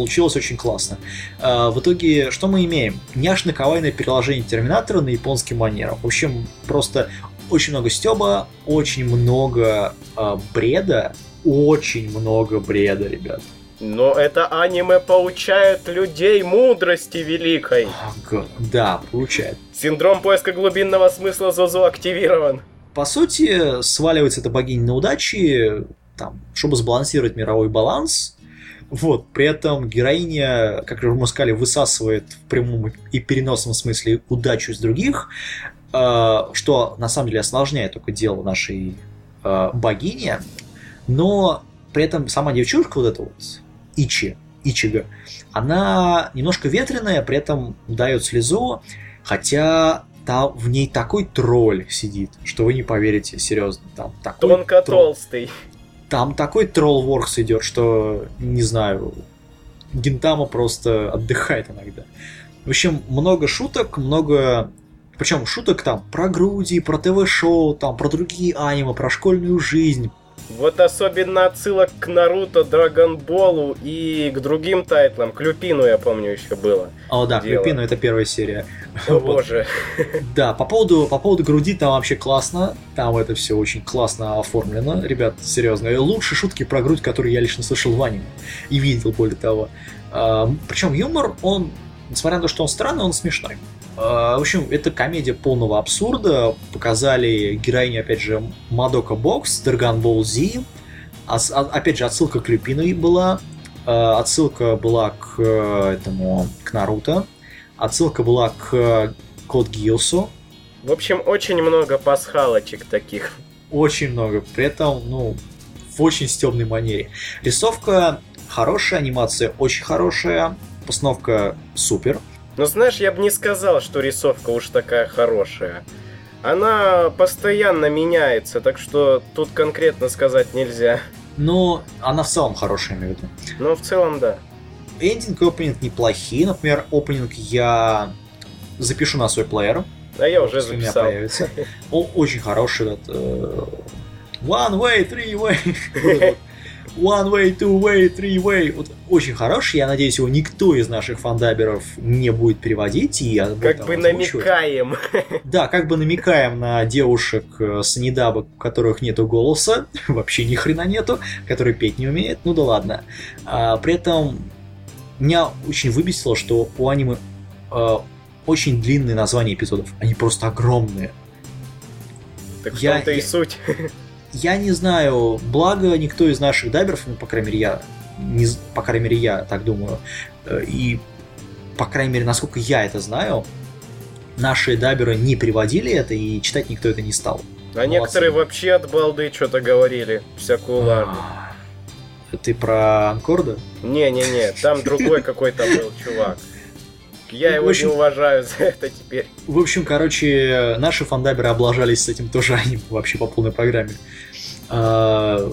Получилось очень классно. А, в итоге, что мы имеем? Няшно-кавайное переложение Терминатора на японский манер. В общем, просто очень много стеба, очень много э, бреда, очень много бреда, ребят. Но это аниме получает людей мудрости великой. Ага, да, получает. Синдром поиска глубинного смысла Зозу активирован. По сути, сваливается эта богиня на удачи, там, чтобы сбалансировать мировой баланс, вот, при этом героиня, как мы сказали, высасывает в прямом и переносном смысле удачу с других, э, что на самом деле осложняет только дело нашей э, богини, но при этом сама девчушка, вот эта вот Ичи, Ичига, она немножко ветреная, при этом дает слезу, хотя там в ней такой тролль сидит, что вы не поверите, серьезно. Там такой Тонко толстый. Там такой троллворкс идет, что, не знаю, Гентама просто отдыхает иногда. В общем, много шуток, много... Причем шуток там про груди, про ТВ-шоу, там про другие аниме, про школьную жизнь, вот особенно отсылок к Наруто, Драгонболу и к другим тайтлам. К Люпину, я помню, еще было. О, да, дело. к Люпину это первая серия. Вот. боже. Да, по поводу, по поводу груди там вообще классно. Там это все очень классно оформлено. Ребят, серьезно. Лучшие шутки про грудь, которые я лично слышал в аниме. И видел, более того. А, причем юмор, он, несмотря на то, что он странный, он смешной. А, в общем, это комедия полного абсурда. Показали героиню, опять же, Мадока Бокс, Ball Z. А, опять же, отсылка к Люпиной была. А, отсылка была к этому, к Наруто. Отсылка была к Код Гиосу. В общем, очень много пасхалочек таких. Очень много. При этом, ну, в очень стебной манере. Рисовка хорошая, анимация очень хорошая, постановка супер. Но знаешь, я бы не сказал, что рисовка уж такая хорошая. Она постоянно меняется, так что тут конкретно сказать нельзя. Но она в целом хорошая, имею в виду. Ну, в целом, да. Эндинг и опенинг неплохие. Например, опенинг я запишу на свой плеер. А я уже записал. У меня появится. Очень хороший этот... Э, one way, three way. One Way, Two Way, Three Way. Вот очень хороший. Я надеюсь, его никто из наших фандаберов не будет переводить. И как бы намекаем. Да, как бы намекаем на девушек э, с недабок, у которых нету голоса. Вообще ни хрена нету. Которые петь не умеют. Ну да ладно. А, при этом меня очень выбесило, что у аниме э, очень длинные названия эпизодов. Они просто огромные. Так в том-то и суть. Я не знаю, благо никто из наших даберов, ну, по крайней мере, я, не, по крайней мере, я так думаю, э, и, по крайней мере, насколько я это знаю, наши даберы не приводили это, и читать никто это не стал. А Молодцы. некоторые вообще от балды что-то говорили, всякую лажу. Ты про Анкорда? Не-не-не, там другой какой-то был чувак. Я его общем, не уважаю за это теперь. В общем, короче, наши фандаберы облажались с этим тоже они вообще по полной программе. А,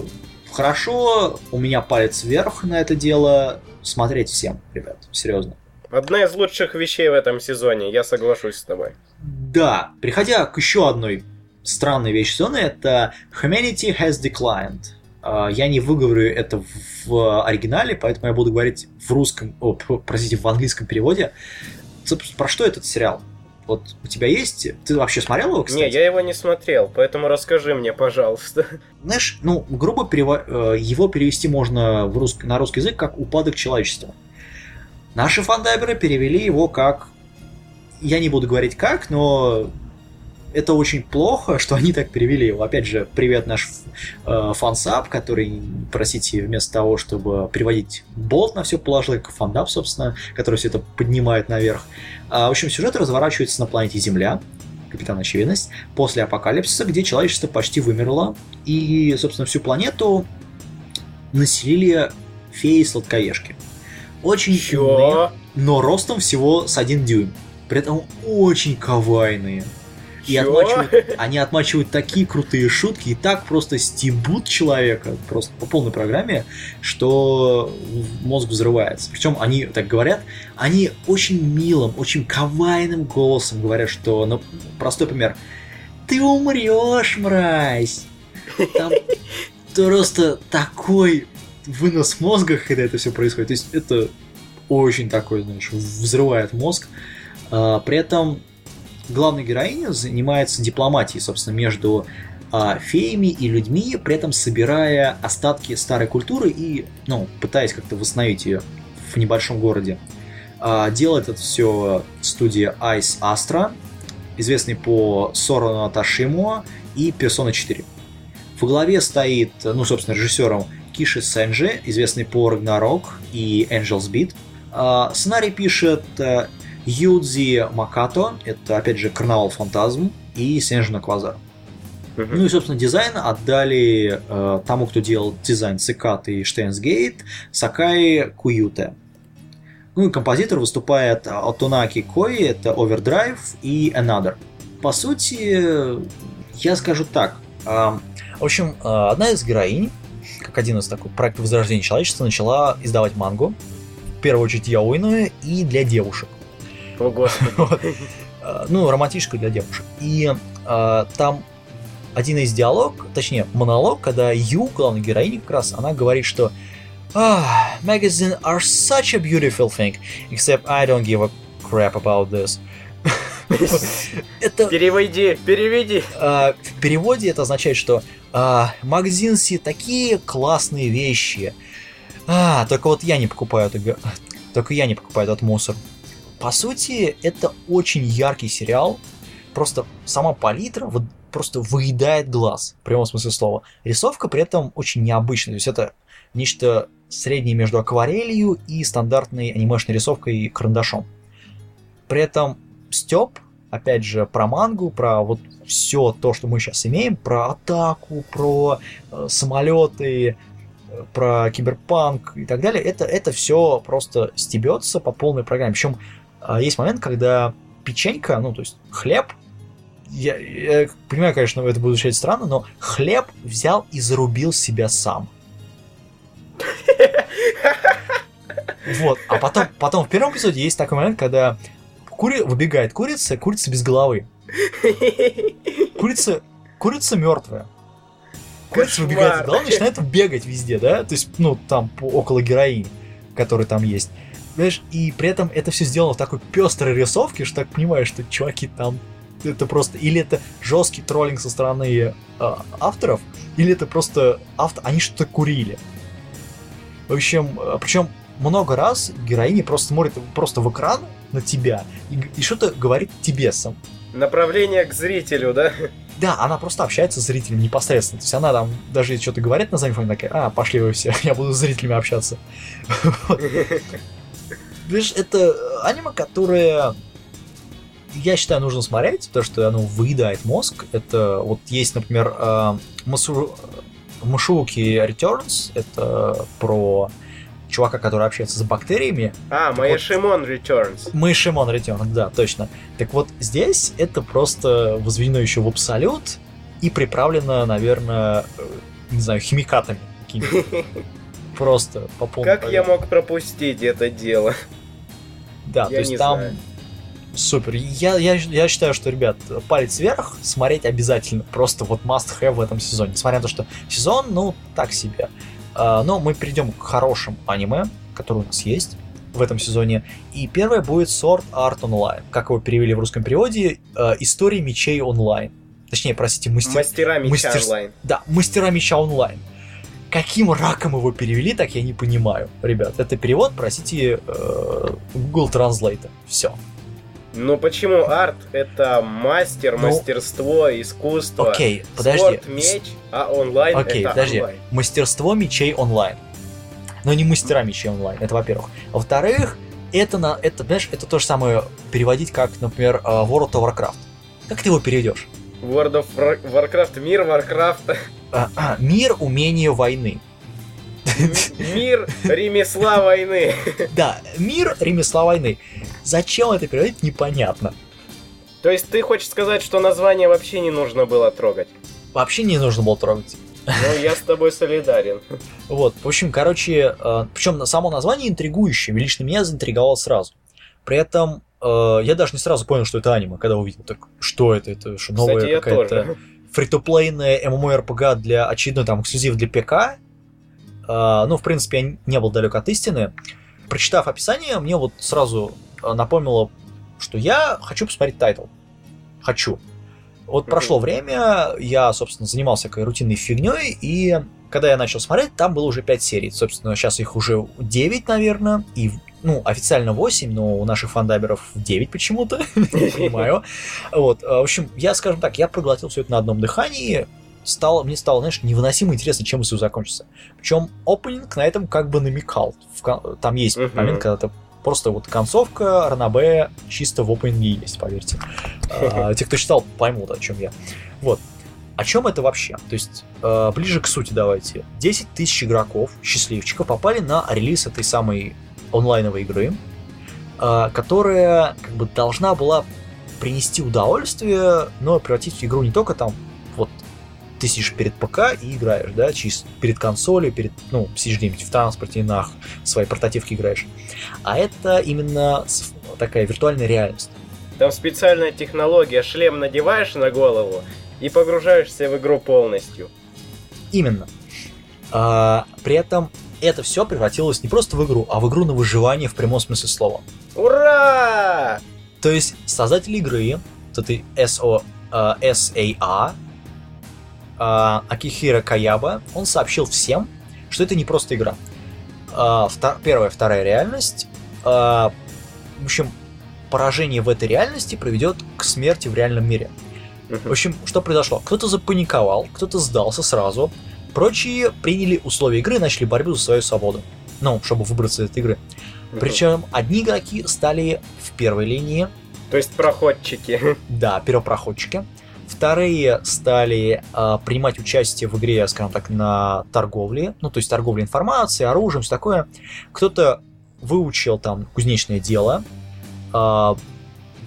хорошо, у меня палец вверх на это дело. Смотреть всем, ребят, серьезно. Одна из лучших вещей в этом сезоне, я соглашусь с тобой. Да, приходя к еще одной странной вещи сезона, это Humanity has declined. А, я не выговорю это в оригинале, поэтому я буду говорить в русском, о, простите, в английском переводе. Про что этот сериал? Вот у тебя есть... Ты вообще смотрел его, кстати? Не, я его не смотрел, поэтому расскажи мне, пожалуйста. Знаешь, ну, грубо перево... Э, его перевести можно в рус... на русский язык как «упадок человечества». Наши фандайберы перевели его как... Я не буду говорить как, но это очень плохо, что они так перевели его. Опять же, привет наш э, фансап, который, простите, вместо того, чтобы приводить болт на все положил, как фандап, собственно, который все это поднимает наверх. А, в общем, сюжет разворачивается на планете Земля, Капитан Очевидность, после апокалипсиса, где человечество почти вымерло, и, собственно, всю планету населили феи-сладкоежки. Очень Чё? умные, но ростом всего с один дюйм. При этом очень кавайные. И отмачивают, они отмачивают такие крутые шутки и так просто стебут человека, просто по полной программе, что мозг взрывается. Причем они так говорят, они очень милым, очень кавайным голосом говорят, что, ну, простой пример, ты умрешь, мразь. Там просто такой вынос мозга, когда это все происходит. То есть это очень такой, знаешь, взрывает мозг. А, при этом главная героиня занимается дипломатией, собственно, между а, феями и людьми, при этом собирая остатки старой культуры и, ну, пытаясь как-то восстановить ее в небольшом городе. А, делает это все студия Ice Astra, известный по Сорону Ташимо и Persona 4. В главе стоит, ну, собственно, режиссером Киши Сенджи, известный по Ragnarok и Angel's Beat. А, сценарий пишет э, Юдзи Макато, это опять же Карнавал Фантазм и Сенжина Квазар. Uh-huh. Ну и, собственно, дизайн отдали э, тому, кто делал дизайн Цикат и Штейнсгейт, Сакай Куюте. Ну и композитор выступает Отунаки Кои, это Overdrive и Another. По сути, я скажу так. Э, в общем, э, одна из героинь как один из таких проектов возрождения человечества, начала издавать мангу. В первую очередь яойную и для девушек. О, господи. Э, ну, романтическую для девушек. И э, там один из диалог, точнее, монолог, когда Ю, главная героиня как раз, она говорит, что ah, magazines are such a beautiful thing, except I don't give a crap about this. это... Переведи, переведи. А, в переводе это означает, что а, магазинси такие классные вещи. А, только вот я не покупаю это, только я не покупаю этот мусор. По сути, это очень яркий сериал. Просто сама палитра вот просто выедает глаз, в прямом смысле слова. Рисовка при этом очень необычная. То есть это нечто среднее между акварелью и стандартной анимешной рисовкой и карандашом. При этом Степ, опять же, про мангу, про вот все то, что мы сейчас имеем, про атаку, про э, самолеты, э, про киберпанк и так далее, это, это все просто стебется по полной программе. Причем есть момент, когда печенька, ну, то есть хлеб, я, я понимаю, конечно, это будет звучать странно, но хлеб взял и зарубил себя сам. Вот, а потом, потом в первом эпизоде есть такой момент, когда кури... выбегает курица, курица без головы. Курица, курица мертвая. Курица Кошмар. выбегает из головы, начинает бегать везде, да? То есть, ну, там, около героини, который там есть. Знаешь, и при этом это все сделано в такой пестрой рисовке, что так понимаешь, что чуваки там это просто или это жесткий троллинг со стороны э, авторов, или это просто автор, они что-то курили. В общем, э, причем много раз героиня просто смотрит просто в экран на тебя и, и что-то говорит тебе сам. Направление к зрителю, да? Да, она просто общается с зрителем непосредственно. То есть она там даже что-то говорит на заднем фоне, такая, а, пошли вы все, я буду с зрителями общаться. Видишь, это аниме, которое я считаю, нужно смотреть, потому что оно выедает мозг. Это вот есть, например, э, Масу... Машуки Returns, это про чувака, который общается с бактериями. А, Так Маэшимон Returns. Мы Шимон Returns, да, точно. Так вот, здесь это просто возведено еще в абсолют и приправлено, наверное, э, не знаю, химикатами какими-то. Просто по полной Как я мог пропустить это дело? Да, Я то есть там знаю. супер. Я, я, я считаю, что, ребят, палец вверх смотреть обязательно. Просто вот must have в этом сезоне. Несмотря на то, что сезон, ну, так себе. А, но мы перейдем к хорошим аниме, которые у нас есть в этом сезоне. И первое будет Sword Art Online. Как его перевели в русском переводе? э, Истории мечей онлайн. Точнее, простите, мастер... Мастера меча мастерс- онлайн. Да, мастера меча онлайн. Каким раком его перевели, так я не понимаю. Ребят, это перевод, простите, э, Google Translate. Все. Ну почему арт это мастер, Ну, мастерство, искусство? Окей, подожди. Спорт, меч, а онлайн Окей, это подожди. онлайн. Мастерство мечей онлайн. Но не мастера мечей онлайн, это во-первых. Во-вторых, это, на, это, знаешь, это то же самое переводить, как, например, э, World of Warcraft. Как ты его переведешь? World of War- Warcraft, мир Warcraft, мир умения войны. мир ремесла войны. Да, мир ремесла войны. Зачем это переводить, непонятно. То есть ты хочешь сказать, что название вообще не нужно было трогать? Вообще не нужно было трогать. Ну, я с тобой солидарен. Вот, в общем, короче, причем само название интригующее, лично меня заинтриговало сразу. При этом э, я даже не сразу понял, что это аниме, когда увидел, так что это, это что новая я какая-то. Фри-то-плейная MMORPG для очередной там эксклюзив для ПК. Э, ну, в принципе, я не был далек от истины. Прочитав описание, мне вот сразу э, напомнило, что я хочу посмотреть тайтл. Хочу. Вот прошло время, я, собственно, занимался всякой рутинной фигней, и когда я начал смотреть, там было уже 5 серий. Собственно, сейчас их уже 9, наверное, и, ну, официально 8, но у наших фандабберов 9 почему-то, не понимаю. Вот, э, в общем, я, скажем так, я проглотил все это на одном дыхании, стало, мне стало, знаешь, невыносимо интересно, чем все закончится. Причем опенинг на этом как бы намекал. В Там есть Мгм. момент, когда ты просто вот концовка Ранабе чисто в опенинге есть, поверьте. А, Те, кто читал, поймут, о чем я. Вот. О чем это вообще? То есть, э, ближе к сути давайте. 10 тысяч игроков, счастливчиков, попали на релиз этой самой онлайновой игры, э, которая как бы должна была принести удовольствие, но превратить в игру не только там вот ты сидишь перед ПК и играешь, да, чисто перед консолью, перед, ну, сидишь где-нибудь в транспорте, на своей портативке играешь. А это именно такая виртуальная реальность. Там специальная технология, шлем надеваешь на голову и погружаешься в игру полностью. Именно. А, при этом это все превратилось не просто в игру, а в игру на выживание в прямом смысле слова. Ура! То есть создатель игры, вот этой SO, uh, SAA, uh, Акихира Каяба, он сообщил всем, что это не просто игра. Uh, втор- первая, вторая реальность. Uh, в общем, поражение в этой реальности приведет к смерти в реальном мире. В общем, что произошло? Кто-то запаниковал, кто-то сдался сразу, прочие приняли условия игры и начали борьбу за свою свободу. Ну, чтобы выбраться из этой игры. Причем одни игроки стали в первой линии. То есть проходчики. Да, первопроходчики. Вторые стали э, принимать участие в игре, скажем так, на торговле. Ну, то есть торговля информацией, оружием, все такое. Кто-то выучил там кузнечное дело. Э,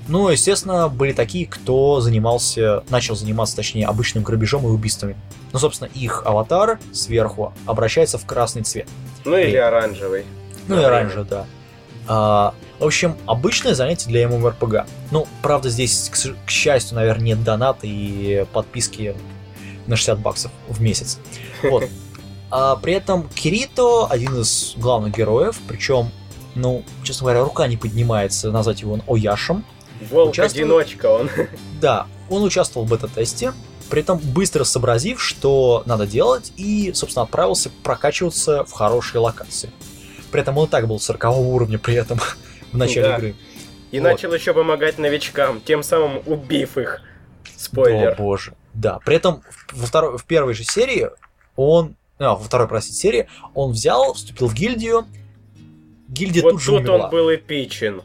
ну, естественно, были такие, кто занимался, начал заниматься, точнее, обычным грабежом и убийствами. Ну, собственно, их аватар сверху обращается в красный цвет. Ну или оранжевый. Ну и оранжевый, да. А, в общем, обычное занятие для MMORPG. Ну, правда, здесь, к, к счастью, наверное, нет доната и подписки на 60 баксов в месяц. Вот. А при этом Кирито один из главных героев, причем, ну, честно говоря, рука не поднимается назвать его Ояшем. Волк-одиночка он. Да, он участвовал в бета-тесте, при этом быстро сообразив, что надо делать, и, собственно, отправился прокачиваться в хорошие локации. При этом он и так был 40 уровня при этом в начале да. игры. И вот. начал еще помогать новичкам, тем самым убив их. Спойлер. О боже. Да, при этом во второй, в первой же серии он, а, во второй, простите, серии, он взял, вступил в гильдию, гильдия вот тут же тут умерла. он был эпичен.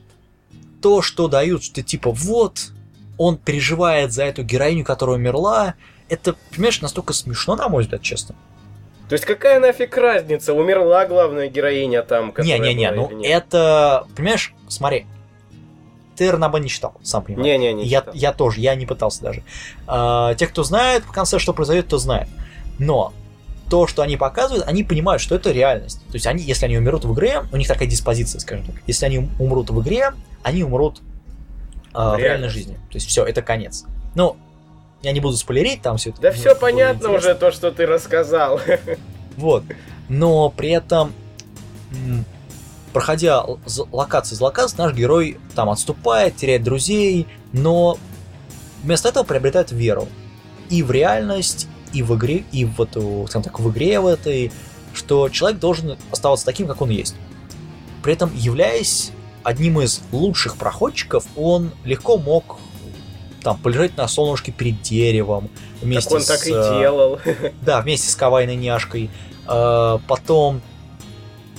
То, что дают, что типа вот, он переживает за эту героиню, которая умерла, это, понимаешь, настолько смешно, на мой взгляд, честно. То есть какая нафиг разница, умерла главная героиня там, Не-не-не, ну это, понимаешь, смотри, ты РНБ не читал, сам понимаешь. Не-не, не я, читал. я тоже, я не пытался даже. А, те, кто знает в конце, что произойдет, то знает. Но то, что они показывают, они понимают, что это реальность. То есть они, если они умрут в игре, у них такая диспозиция, скажем так. Если они умрут в игре, они умрут а, в, реальной жизни. То есть все, это конец. Ну, я не буду спойлерить там все это. Да все понятно интересно. уже то, что ты рассказал. Вот. Но при этом, проходя локации за локацией, наш герой там отступает, теряет друзей, но вместо этого приобретает веру. И в реальность, и в игре, и в эту, скажем так, в игре в этой, что человек должен оставаться таким, как он есть. При этом, являясь одним из лучших проходчиков, он легко мог там полежать на солнышке перед деревом вместе так он с, так и делал. Да, вместе с кавайной няшкой. А, потом,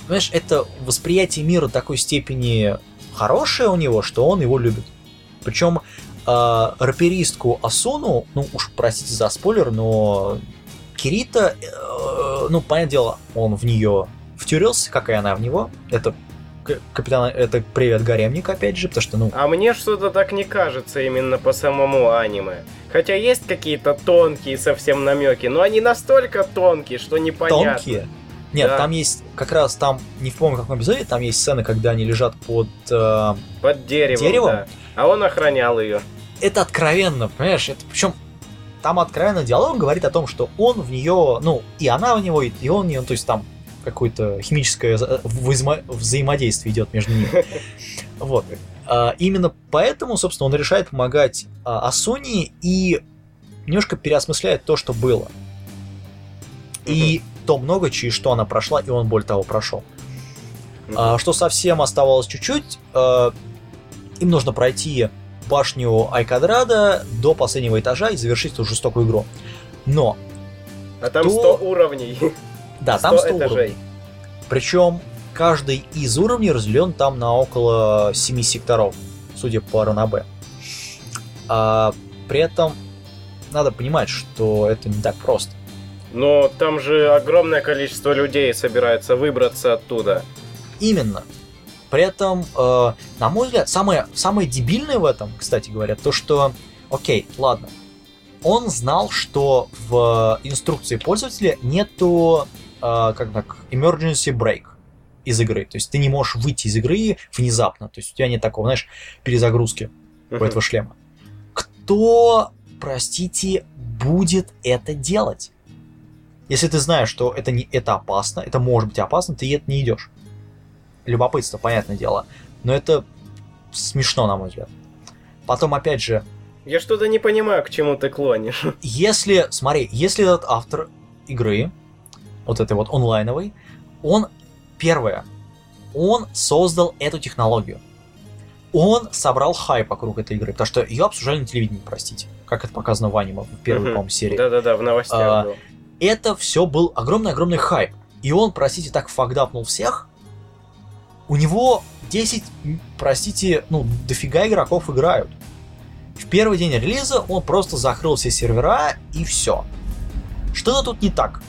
понимаешь, это восприятие мира такой степени хорошее у него, что он его любит. Причем э, раперистку Асуну, ну уж простите за спойлер, но Кирита, э, ну, понятное дело, он в нее втюрился, как и она в него. Это капитан, это привет гаремник, опять же, потому что, ну... А мне что-то так не кажется именно по самому аниме. Хотя есть какие-то тонкие совсем намеки, но они настолько тонкие, что непонятно. Тонкие? Нет, да. там есть, как раз там, не помню в каком эпизоде, там есть сцены, когда они лежат под... Э, под деревом, деревом. Да. А он охранял ее. Это откровенно, понимаешь? Это причем там откровенно диалог говорит о том, что он в нее, ну, и она в него, и он в нее, то есть там какое-то химическое взаимо- взаимодействие идет между ними. Вот. А, именно поэтому, собственно, он решает помогать а, Асуни и немножко переосмысляет то, что было. И то много, через что она прошла, и он более того прошел. А, что совсем оставалось чуть-чуть, а, им нужно пройти башню Айкадрада до последнего этажа и завершить эту жестокую игру. Но... А там то... 100 уровней. Да, там 100 этажей. уровней. Причем каждый из уровней разделен там на около 7 секторов, судя по Ранабе. А, при этом надо понимать, что это не так просто. Но там же огромное количество людей собирается выбраться оттуда. Именно. При этом, э, на мой взгляд, самое, самое дебильное в этом, кстати говоря, то, что, окей, ладно, он знал, что в инструкции пользователя нету, э, как так, emergency break из игры. То есть ты не можешь выйти из игры внезапно. То есть у тебя нет такого, знаешь, перезагрузки у Мгм. этого шлема. Кто, простите, будет это делать? Если ты знаешь, что это, не, это опасно, это может быть опасно, ты это не идешь. Любопытство, понятное дело. Но это смешно, на мой взгляд. Потом, опять же, Я что-то не понимаю, к чему ты клонишь. если, смотри, если этот автор игры, вот этой вот онлайновой, он, первое, он создал эту технологию. Он собрал хайп вокруг этой игры, потому что ее обсуждали на телевидении, простите, как это показано в аниме в первой, по-моему, серии. Да-да-да, в новостях А, был. Это все был огромный-огромный хайп. И он, простите, так фагдапнул всех. У него 10, м, простите, ну, дофига игроков играют. В первый день релиза он просто закрыл все сервера и все. Что-то тут не так.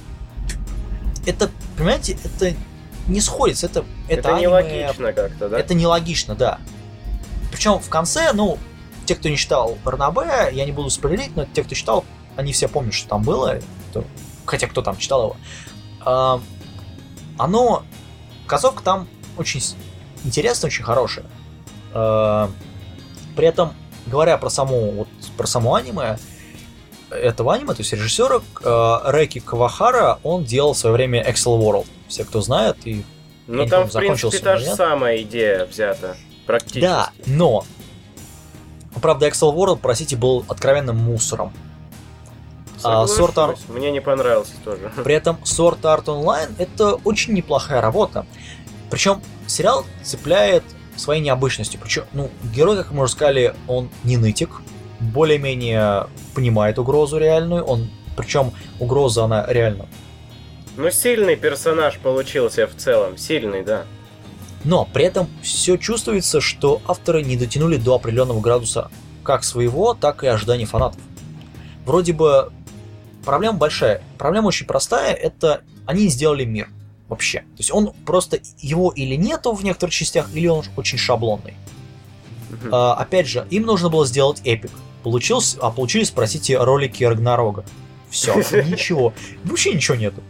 Это, понимаете, это не сходится. Это, это, Это аниме- нелогично как-то, да? это нелогично, да. Причем в конце, ну, те, кто не читал Барнабе, я не буду спойлерить, но те, кто читал, они все помнят, что там было. кто- хотя кто там читал его. А, оно... Концовка там очень интересная, очень хорошая. А, при этом, говоря про само, вот, про само аниме, этого аниме, то есть режиссера э, Рэки Кавахара, он делал в свое время Excel World. Все, кто знает, и Ну там, помню, в принципе, та же самая идея взята. Практически. Да, но... Правда, Excel World, простите, был откровенным мусором. а, Соглашусь, Sword Art- Мне не понравился тоже. При этом Sword Art Online это очень неплохая работа. Причем сериал цепляет своей необычностью. Причем, ну, герой, как мы уже сказали, он не нытик, более-менее понимает угрозу реальную, он причем угроза, она реально. Ну, сильный персонаж получился в целом. Сильный, да. Но при этом все чувствуется, что авторы не дотянули до определенного градуса как своего, так и ожиданий фанатов. Вроде бы проблема большая. Проблема очень простая, это они сделали мир вообще. То есть он просто его или нету в некоторых частях, или он очень шаблонный. А, опять же, им нужно было сделать эпик. Получился, а получились, спросите, ролики Рагнарога. Все, ничего. Вообще ничего нету.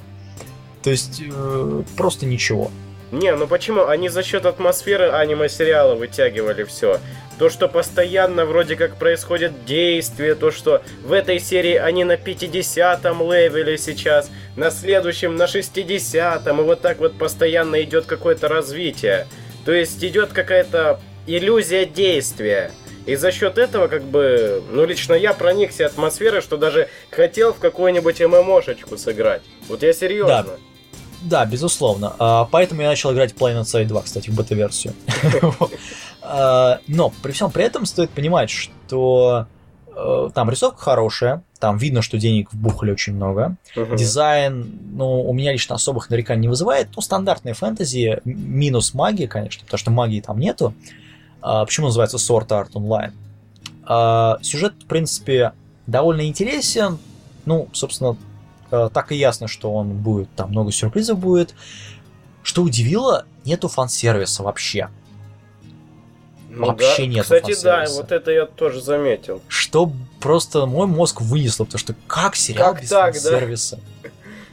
То есть, э, просто ничего. Не, ну почему? Они за счет атмосферы аниме-сериала вытягивали все. То, что постоянно вроде как происходит действие, то, что в этой серии они на 50-м левеле сейчас, на следующем на 60-м, и вот так вот постоянно идет какое-то развитие. То есть идет какая-то иллюзия действия. И за счет этого, как бы, ну лично я проникся атмосферой, что даже хотел в какую-нибудь ММОшечку сыграть. Вот я серьезно. Да, безусловно. А, Поэтому я начал играть в Planet Side 2, кстати, в бета-версию. А, Но при всем при этом стоит понимать, что э, там рисовка хорошая, там видно, что денег вбухали очень много. Дизайн, ну, у меня лично особых нареканий не вызывает. Ну, стандартная фэнтези, минус магии, конечно, потому что магии там нету. Почему называется Sword Art Online? А, сюжет, в принципе, довольно интересен. Ну, собственно, э, так и ясно, что он будет, там много сюрпризов будет. Что удивило, нету фан-сервиса вообще. Ну Вообще да. нету Кстати, да, вот это я тоже заметил. Что просто мой мозг вынесло, потому что как сериал Как без так, да? фан-сервиса?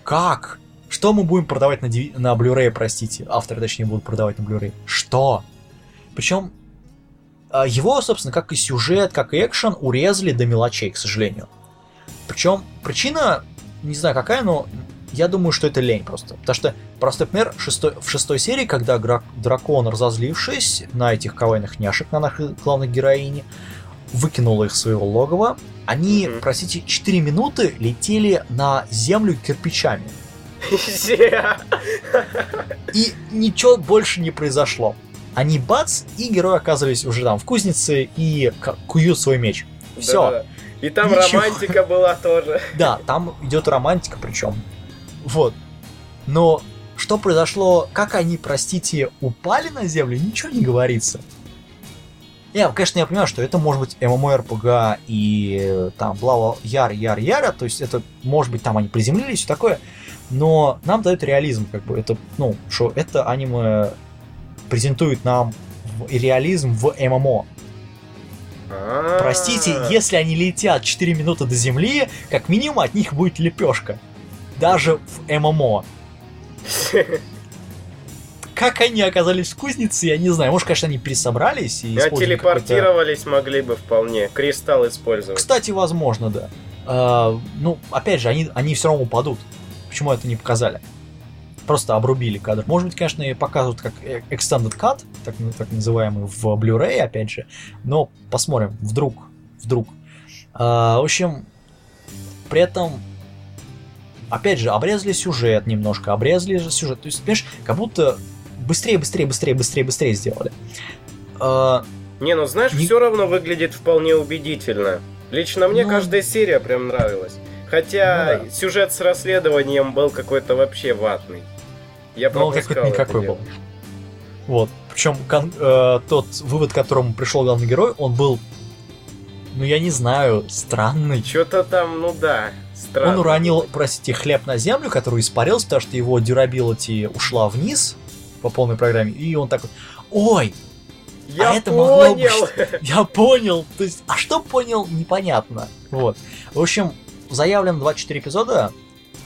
Как? Что мы будем продавать на, на Blu-ray, простите? Авторы, точнее, будут продавать на Blu-ray. Что? Причем а, его, собственно, как и сюжет, как и экшен, урезали до мелочей, к сожалению. Причем причина, не знаю какая, но я думаю, что это лень просто. Потому что, простой пример, шестой- в шестой серии, когда дракон, разозлившись на этих кавайных няшек, на наших главных героини, выкинул их своего логова, они, Мгм. простите, 4 минуты летели на землю кирпичами. И ничего больше не произошло. Они бац, и герои оказывались уже там в кузнице и куют свой меч. Все. И там Ничего. романтика была тоже. Да, там идет романтика причем. Вот. Но что произошло, как они, простите, упали на землю, ничего не говорится. Я, конечно, я понимаю, что это может быть MMORPG и там бла яр яр яра, то есть это может быть там они приземлились и такое, но нам дает реализм, как бы это, ну, что это аниме презентует нам реализм в ММО. Простите, если они летят 4 минуты до земли, как минимум от них будет лепешка. Даже в ММО. Как они оказались в кузнице, я не знаю. Может, конечно, они пересобрались и А телепортировались могли бы вполне. Кристалл использовать. Кстати, возможно, да. А, ну, опять же, они, они все равно упадут. Почему это не показали? Просто обрубили кадр. Может быть, конечно, и показывают как э- extended cut, так, ну, так называемый, в Blu-ray, опять же. Но посмотрим, вдруг, вдруг. А, в общем, при этом, опять же, обрезали сюжет немножко, обрезали же сюжет. То есть, понимаешь, как будто быстрее, быстрее, быстрее, быстрее, быстрее сделали. А, Не, ну знаешь, Не- все равно выглядит вполне убедительно. Лично мне Ну. каждая серия прям нравилась. Хотя Ну да. сюжет с расследованием был какой-то вообще ватный. Я Ну, он какой-то был. Вот. Причем тот вывод, к которому пришел главный герой, он был, ну я не знаю, странный. Что-то там, ну да, странно. Он уронил, простите, хлеб на землю, который испарился, потому что его durability ушла вниз по полной программе, и он такой, ой, Я а это могло бы понял! я понял. То есть, а что понял, непонятно. Вот. В общем, заявлено 24 эпизода.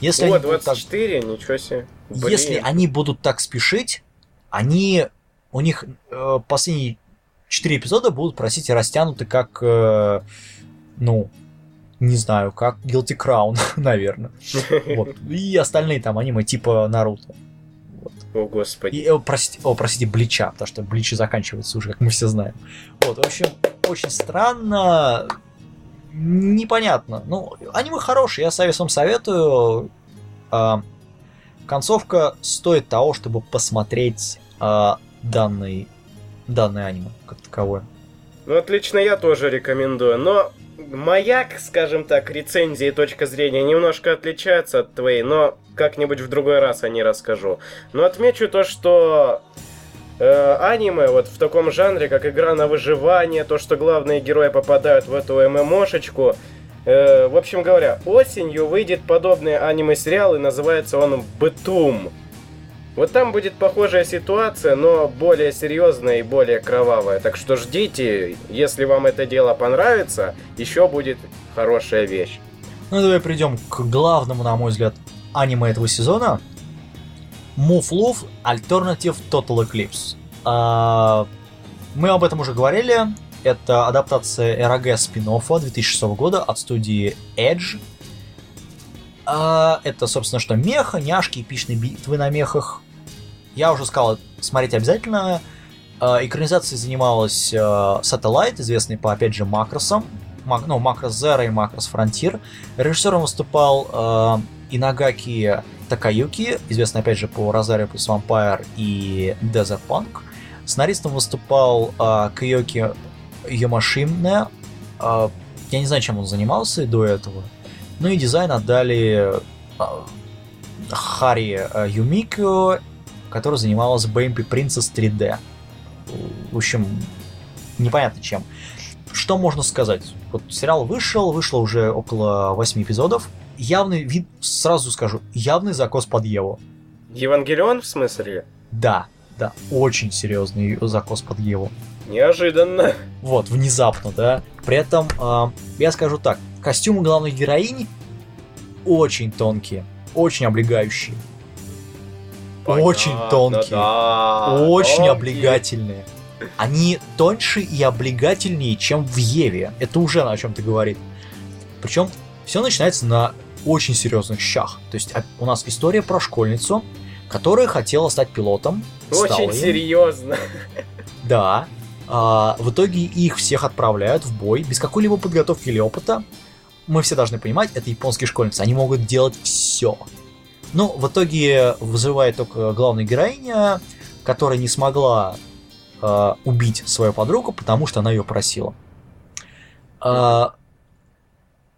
Если О, они будут так 24, ничего себе. Блин. Если они будут так спешить, они у них э, последние четыре эпизода будут, простите, растянуты как, э, ну, не знаю, как Guilty Crown, наверное. Вот. И остальные там аниме типа Наруто. О, господи. И, э, простите, о, простите, Блича, потому что Бличи заканчивается уже, как мы все знаем. Вот, в общем, очень странно, непонятно. Ну, аниме хорошие, я советую, советую. А, концовка стоит того, чтобы посмотреть а, данный, данный аниме как таковое. Ну, отлично, я тоже рекомендую. Но маяк, скажем так, рецензии и точка зрения немножко отличаются от твоей, но как-нибудь в другой раз о ней расскажу. Но отмечу то, что э, аниме вот в таком жанре, как игра на выживание, то, что главные герои попадают в эту ММОшечку, э, в общем говоря, осенью выйдет подобный аниме-сериал, и называется он «Бытум». Вот там будет похожая ситуация, но более серьезная и более кровавая. Так что ждите, если вам это дело понравится, еще будет хорошая вещь. Ну, давай придем к главному, на мой взгляд, аниме этого сезона. Move Love Alternative Total Eclipse. А, мы об этом уже говорили. Это адаптация RG спин 2006 года от студии Edge. А, это, собственно, что меха, няшки, эпичные битвы на мехах. Я уже сказал, смотреть обязательно. А, экранизацией занималась а, Satellite, известный по, опять же, макросам. Мак- ну, Макрос Zero и Макрос Frontier. Режиссером выступал э, Инагаки Такаюки, известный опять же по Розарио плюс Vampire и Desert Punk. Сценаристом выступал э, Киоки Ямашине. Э, я не знаю, чем он занимался до этого. Ну и дизайн отдали э, Хари э, Юмико, которая занималась Бэмпи Princess 3D. В общем, непонятно чем. Что можно сказать? Вот сериал вышел, вышло уже около 8 эпизодов. Явный вид, сразу скажу, явный закос под Еву. Евангелион в смысле? Да, да, очень серьезный закос под Еву. Неожиданно. Вот, внезапно, да. При этом, э, я скажу так, костюмы главных героинь очень тонкие, очень облегающие, очень Понятно, тонкие, да, очень тонкие. облегательные. Они тоньше и облегательнее, чем в Еве. Это уже о чем-то говорит. Причем все начинается на очень серьезных щах. То есть а, у нас история про школьницу, которая хотела стать пилотом. Очень серьезно. Да. А, в итоге их всех отправляют в бой без какой-либо подготовки или опыта. Мы все должны понимать, это японские школьницы, они могут делать все. Но в итоге вызывает только главная героиня, которая не смогла а, убить свою подругу, потому что она ее просила. А,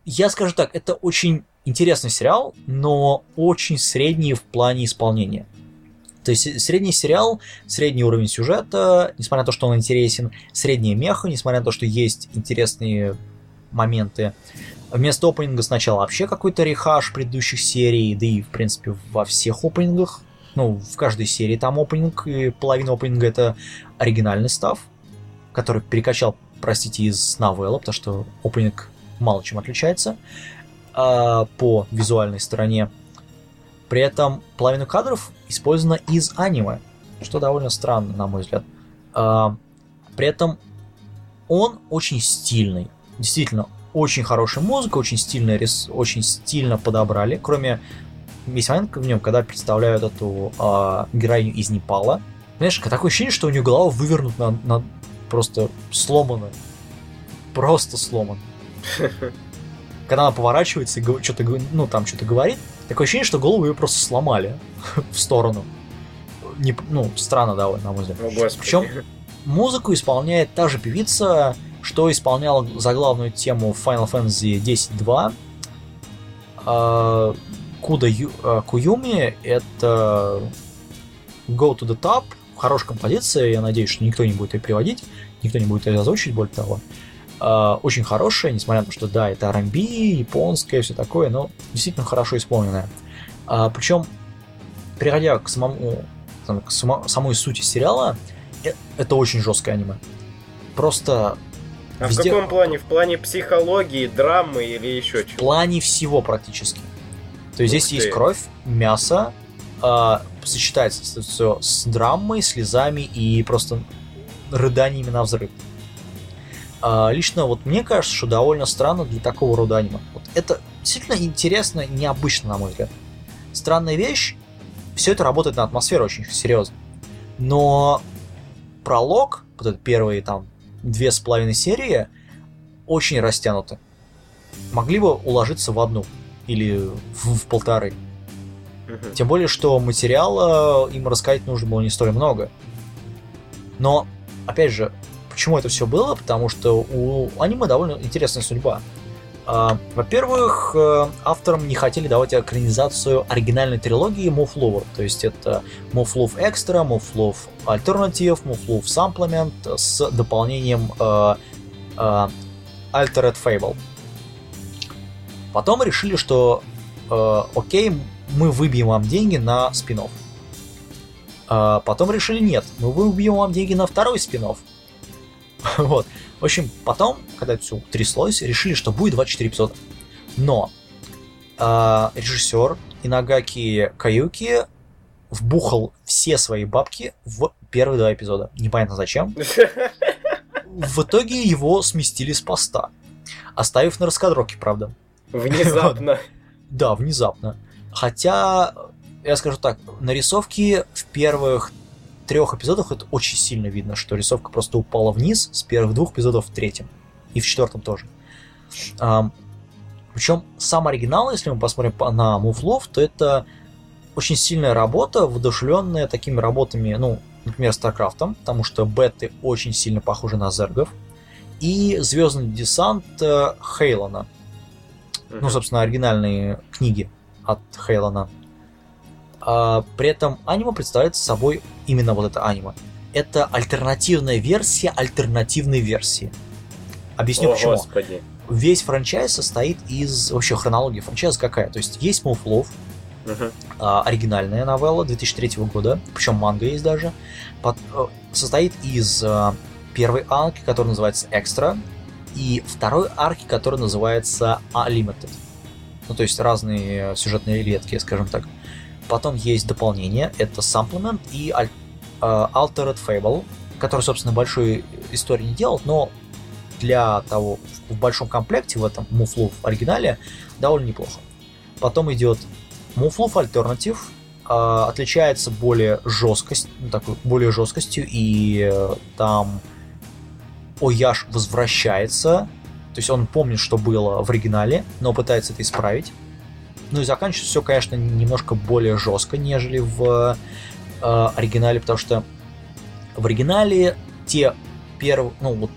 я скажу так, это очень интересный сериал, но очень средний в плане исполнения. То есть средний сериал, средний уровень сюжета, несмотря на то, что он интересен, средняя меха, несмотря на то, что есть интересные моменты. Вместо опенинга сначала вообще какой-то рехаш предыдущих серий, да и, в принципе, во всех опенингах. Ну, в каждой серии там опенинг, и половина опенинга это оригинальный став, который перекачал простите, из новелла, потому что опенинг мало чем отличается э, по визуальной стороне. При этом половина кадров использована из аниме, что довольно странно, на мой взгляд. Э, при этом он очень стильный. Действительно, очень хорошая музыка, очень стильно, рис... очень стильно подобрали. Кроме весь момент в нем, когда представляют эту э, героиню из Непала. Знаешь, такое ощущение, что у нее голова вывернута на, на просто сломана. Просто сломан. Когда она поворачивается и что-то, ну, там что-то говорит, такое ощущение, что голову ее просто сломали в сторону. Не, ну, странно довольно, на мой взгляд. Причем музыку исполняет та же певица, что исполняла заглавную тему Final Fantasy X-2. А, Куда Ю, а, Куюми это Go to the Top, хорошая композиция, я надеюсь, что никто не будет ее приводить, никто не будет ее озвучить, более того. А, очень хорошая, несмотря на то, что да, это R&B, японское, все такое, но действительно хорошо исполненная. Причем, переходя к самому к самой сути сериала, э, это очень жесткое аниме. Просто а Везде... в каком плане? В плане психологии, драмы или еще чего? В плане всего практически. То есть Ух здесь ты. есть кровь, мясо, э, сочетается все с драмой, слезами и просто рыданиями на взрыв. Э, лично вот мне кажется, что довольно странно для такого рода аниме. Вот это действительно интересно, необычно, на мой взгляд. Странная вещь, все это работает на атмосферу очень серьезно. Но пролог, вот этот первый там две с половиной серии очень растянуты. Могли бы уложиться в одну или в, в полторы. Угу. Тем более, что материала им рассказать нужно было не столь много. Но, опять же, почему это все было? Потому что у аниме довольно интересная судьба. А, во-первых, э, авторам не хотели давать экранизацию оригинальной трилогии Move Lover, то есть это Move Love Extra, Move Love Alternative, Move Love Supplement с дополнением э, э, Altered Fable. Потом решили, что э, окей, мы выбьем вам деньги на спин -офф. А потом решили, нет, мы выбьем вам деньги на второй спин -офф. Вот. В общем, потом, когда это все тряслось, решили, что будет 24 эпизода. Но э, режиссер Инагаки Каюки вбухал все свои бабки в первые два эпизода. Непонятно зачем. В итоге его сместили с поста, оставив на раскадровке, правда. Внезапно. Да, внезапно. Хотя, я скажу так, нарисовки в первых трех эпизодах это очень сильно видно, что рисовка просто упала вниз с первых двух эпизодов в третьем. И в четвертом тоже. А, причем сам оригинал, если мы посмотрим на Move то это очень сильная работа, воодушевленная такими работами, ну, например, StarCraft, потому что беты очень сильно похожи на зергов, и Звездный десант э, Хейлона. Mm-hmm. Ну, собственно, оригинальные книги от Хейлона. А, при этом аниме представляет собой именно вот это аниме. Это альтернативная версия альтернативной версии. Объясню О, почему. Господи. Весь франчайз состоит из... Вообще хронология франчайза какая? То есть есть Love, uh-huh. а, оригинальная новелла 2003 года, причем манга есть даже. Под, а, состоит из а, первой арки, которая называется Extra, и второй арки, которая называется Unlimited. Ну, то есть разные сюжетные ветки, скажем так. Потом есть дополнение, это Supplement и uh, Altered Fable, который, собственно, большой истории не делал, но для того, в большом комплекте, в этом Move в оригинале, довольно неплохо. Потом идет Alternative, uh, отличается более жесткость, ну, такой, более жесткостью, и uh, там Ояш возвращается, то есть он помнит, что было в оригинале, но пытается это исправить. Ну и заканчивается все, конечно, немножко более жестко, нежели в э, оригинале, потому что в оригинале те перв... ну, вот,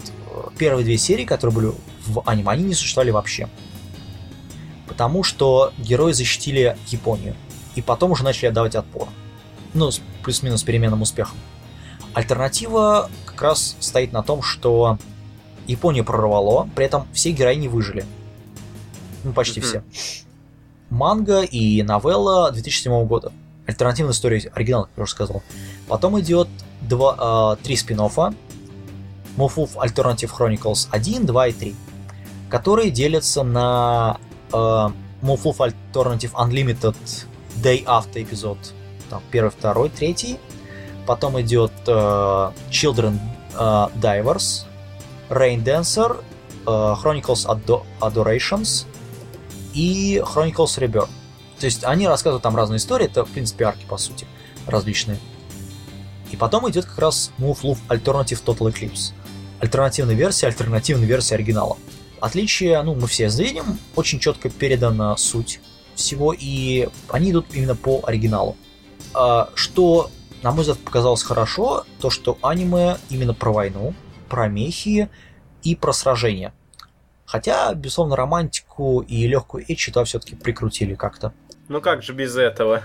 первые две серии, которые были в аниме, они не существовали вообще. Потому что герои защитили Японию. И потом уже начали отдавать отпор. Ну, плюс-минус переменным успехом. Альтернатива как раз стоит на том, что Японию прорвало, при этом все героини выжили. Ну, почти mm-hmm. все манга и новелла 2007 года. Альтернативная история оригинал, как я уже сказал. Потом идет два, э, три спин Wolf Alternative Chronicles 1, 2 и 3, которые делятся на э, Wolf Alternative Unlimited Day After эпизод, там, первый, второй, третий, потом идет э, Children э, Divers, Rain Dancer, э, Chronicles Ado- Adorations и Chronicles Rebirth. То есть они рассказывают там разные истории, это, в принципе, арки, по сути, различные. И потом идет как раз Move Loop Alternative Total Eclipse. Альтернативная версия, альтернативная версия оригинала. Отличие, ну, мы все видим, очень четко передана суть всего, и они идут именно по оригиналу. А, что, на мой взгляд, показалось хорошо, то, что аниме именно про войну, про мехи и про сражения. Хотя, безусловно, романтику и легкую эчи туда все-таки прикрутили как-то. Ну как же без этого?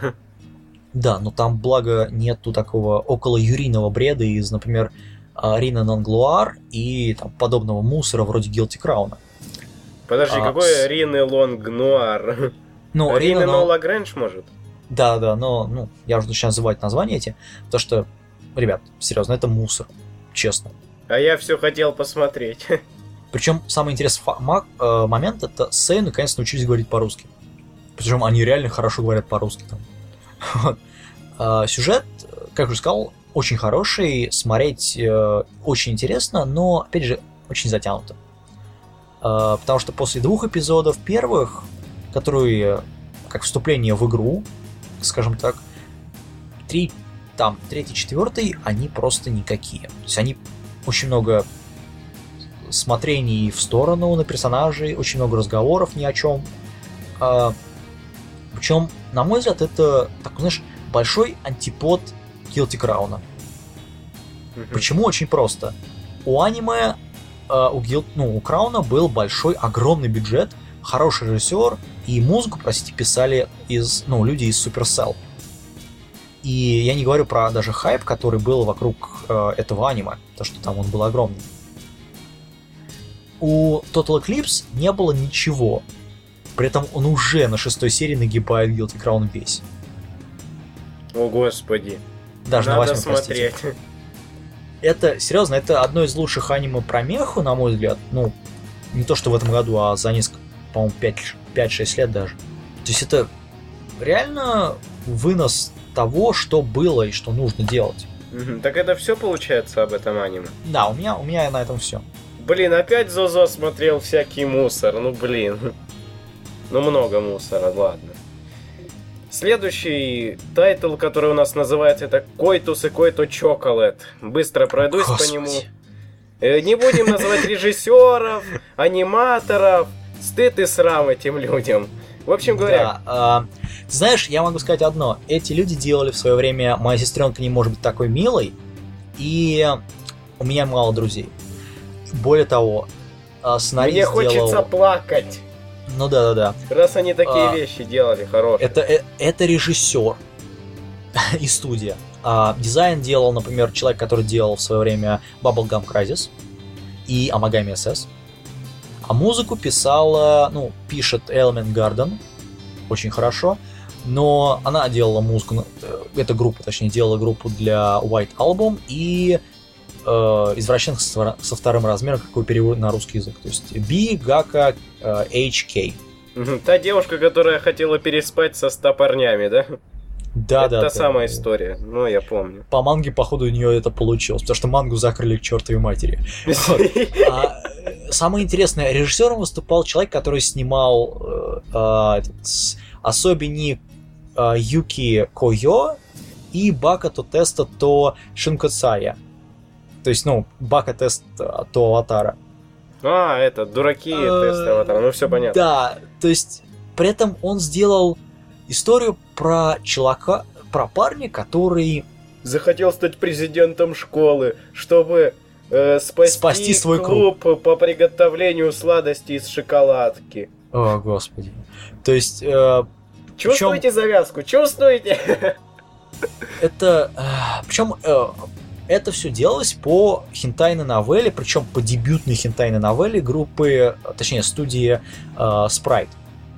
Да, но там, благо, нету такого около юрийного бреда из, например, а, Рина Нанглуар и там, подобного мусора вроде Guilty Crown. Подожди, А, какой с- Рины Лонг Нуар? Ну, Рины Рина, Но. Лагрэнж, может? Да, да, но ну, я уже начинаю называть названия эти, потому что, ребят, серьезно, это мусор, честно. А я все хотел посмотреть. Причем самый интересный э, момент это Сэй наконец научились говорить по-русски. Причем они реально хорошо говорят по-русски там. А, Сюжет, как уже сказал, очень хороший, смотреть э, очень интересно, но, опять же, очень затянуто. А, Потому что после двух эпизодов первых, которые как вступление в игру, скажем так, три, там, третий, четвертый, они просто никакие. То есть они очень много смотрений в сторону на персонажей, очень много разговоров ни о чем. причем, на мой взгляд, это такой, знаешь, большой антипод Guilty Crown. Мгм. Почему? Очень просто. У аниме, э, у, Guild, ну, у Крауна был большой, огромный бюджет, хороший режиссер, и музыку, простите, писали из, ну, люди из Supercell. И я не говорю про даже хайп, который был вокруг э, этого аниме, то что там он был огромный. У Total Eclipse не было ничего. При этом он уже на шестой серии нагибает Guilty Crown весь. О, господи. Даже на Надо восьмой, простите. смотреть. Это, серьезно, это одно из лучших аниме про меху, на мой взгляд. Ну, не то, что в этом году, а за несколько, по-моему, 5-6 лет даже. То есть это реально вынос того, что было и что нужно делать. Так это все получается об этом аниме? Да, у меня, у меня на этом все. Блин, опять Зозо смотрел всякий мусор. Ну блин. Ну много мусора, ладно. Следующий тайтл, который у нас называется, это Кой то Сенкё то Chocolate. Быстро пройдусь по Господи. нему. Э, Не будем называть режиссеров, аниматоров. Стыд и срам этим людям. В общем говоря, Да, ты знаешь, я могу сказать одно. Эти люди делали в свое время «Моя сестренка не может быть такой милой», и у меня мало друзей. Более того, а, сценарист мне хочется сделал- плакать, Ну да-да-да. раз они такие А, вещи делали хорошие. Это, э- это режиссер и студия. А дизайн делал, например, человек, который делал в свое время Bubblegum Crisis и Amagami SS. А музыку писала, ну, пишет Element Garden, очень хорошо, но она делала музыку, э, эта группа, точнее, делала группу для White Album и э, извращенных со, вторым размером, какой перевод на русский язык. То есть B, Gaka, э, HK. Та девушка, которая хотела переспать со ста парнями, да? Да, это да, та да. самая история. Ну, я помню. по манге, походу, у нее это получилось, потому что мангу закрыли к чертовой матери. А, э, самое интересное, режиссером выступал человек, который снимал э, а, Особени а, Юки Койо и Бака то теста то Шинкоцая. То есть, ну, Бака тест а, то Аватара. А, это, дураки, Э, тест аватара. Ну, все понятно. Да, то есть, при этом он сделал историю про чувака, про парня, который Захотел стать президентом школы, чтобы э, спасти, Спасти свой клуб по приготовлению сладостей из шоколадки. О, господи. То есть, э, Чувствуете завязку? Чувствуете? это... причем это все делалось по хентайной новелле, причем по дебютной хентайной новелле группы, э, точнее, студии э, Sprite.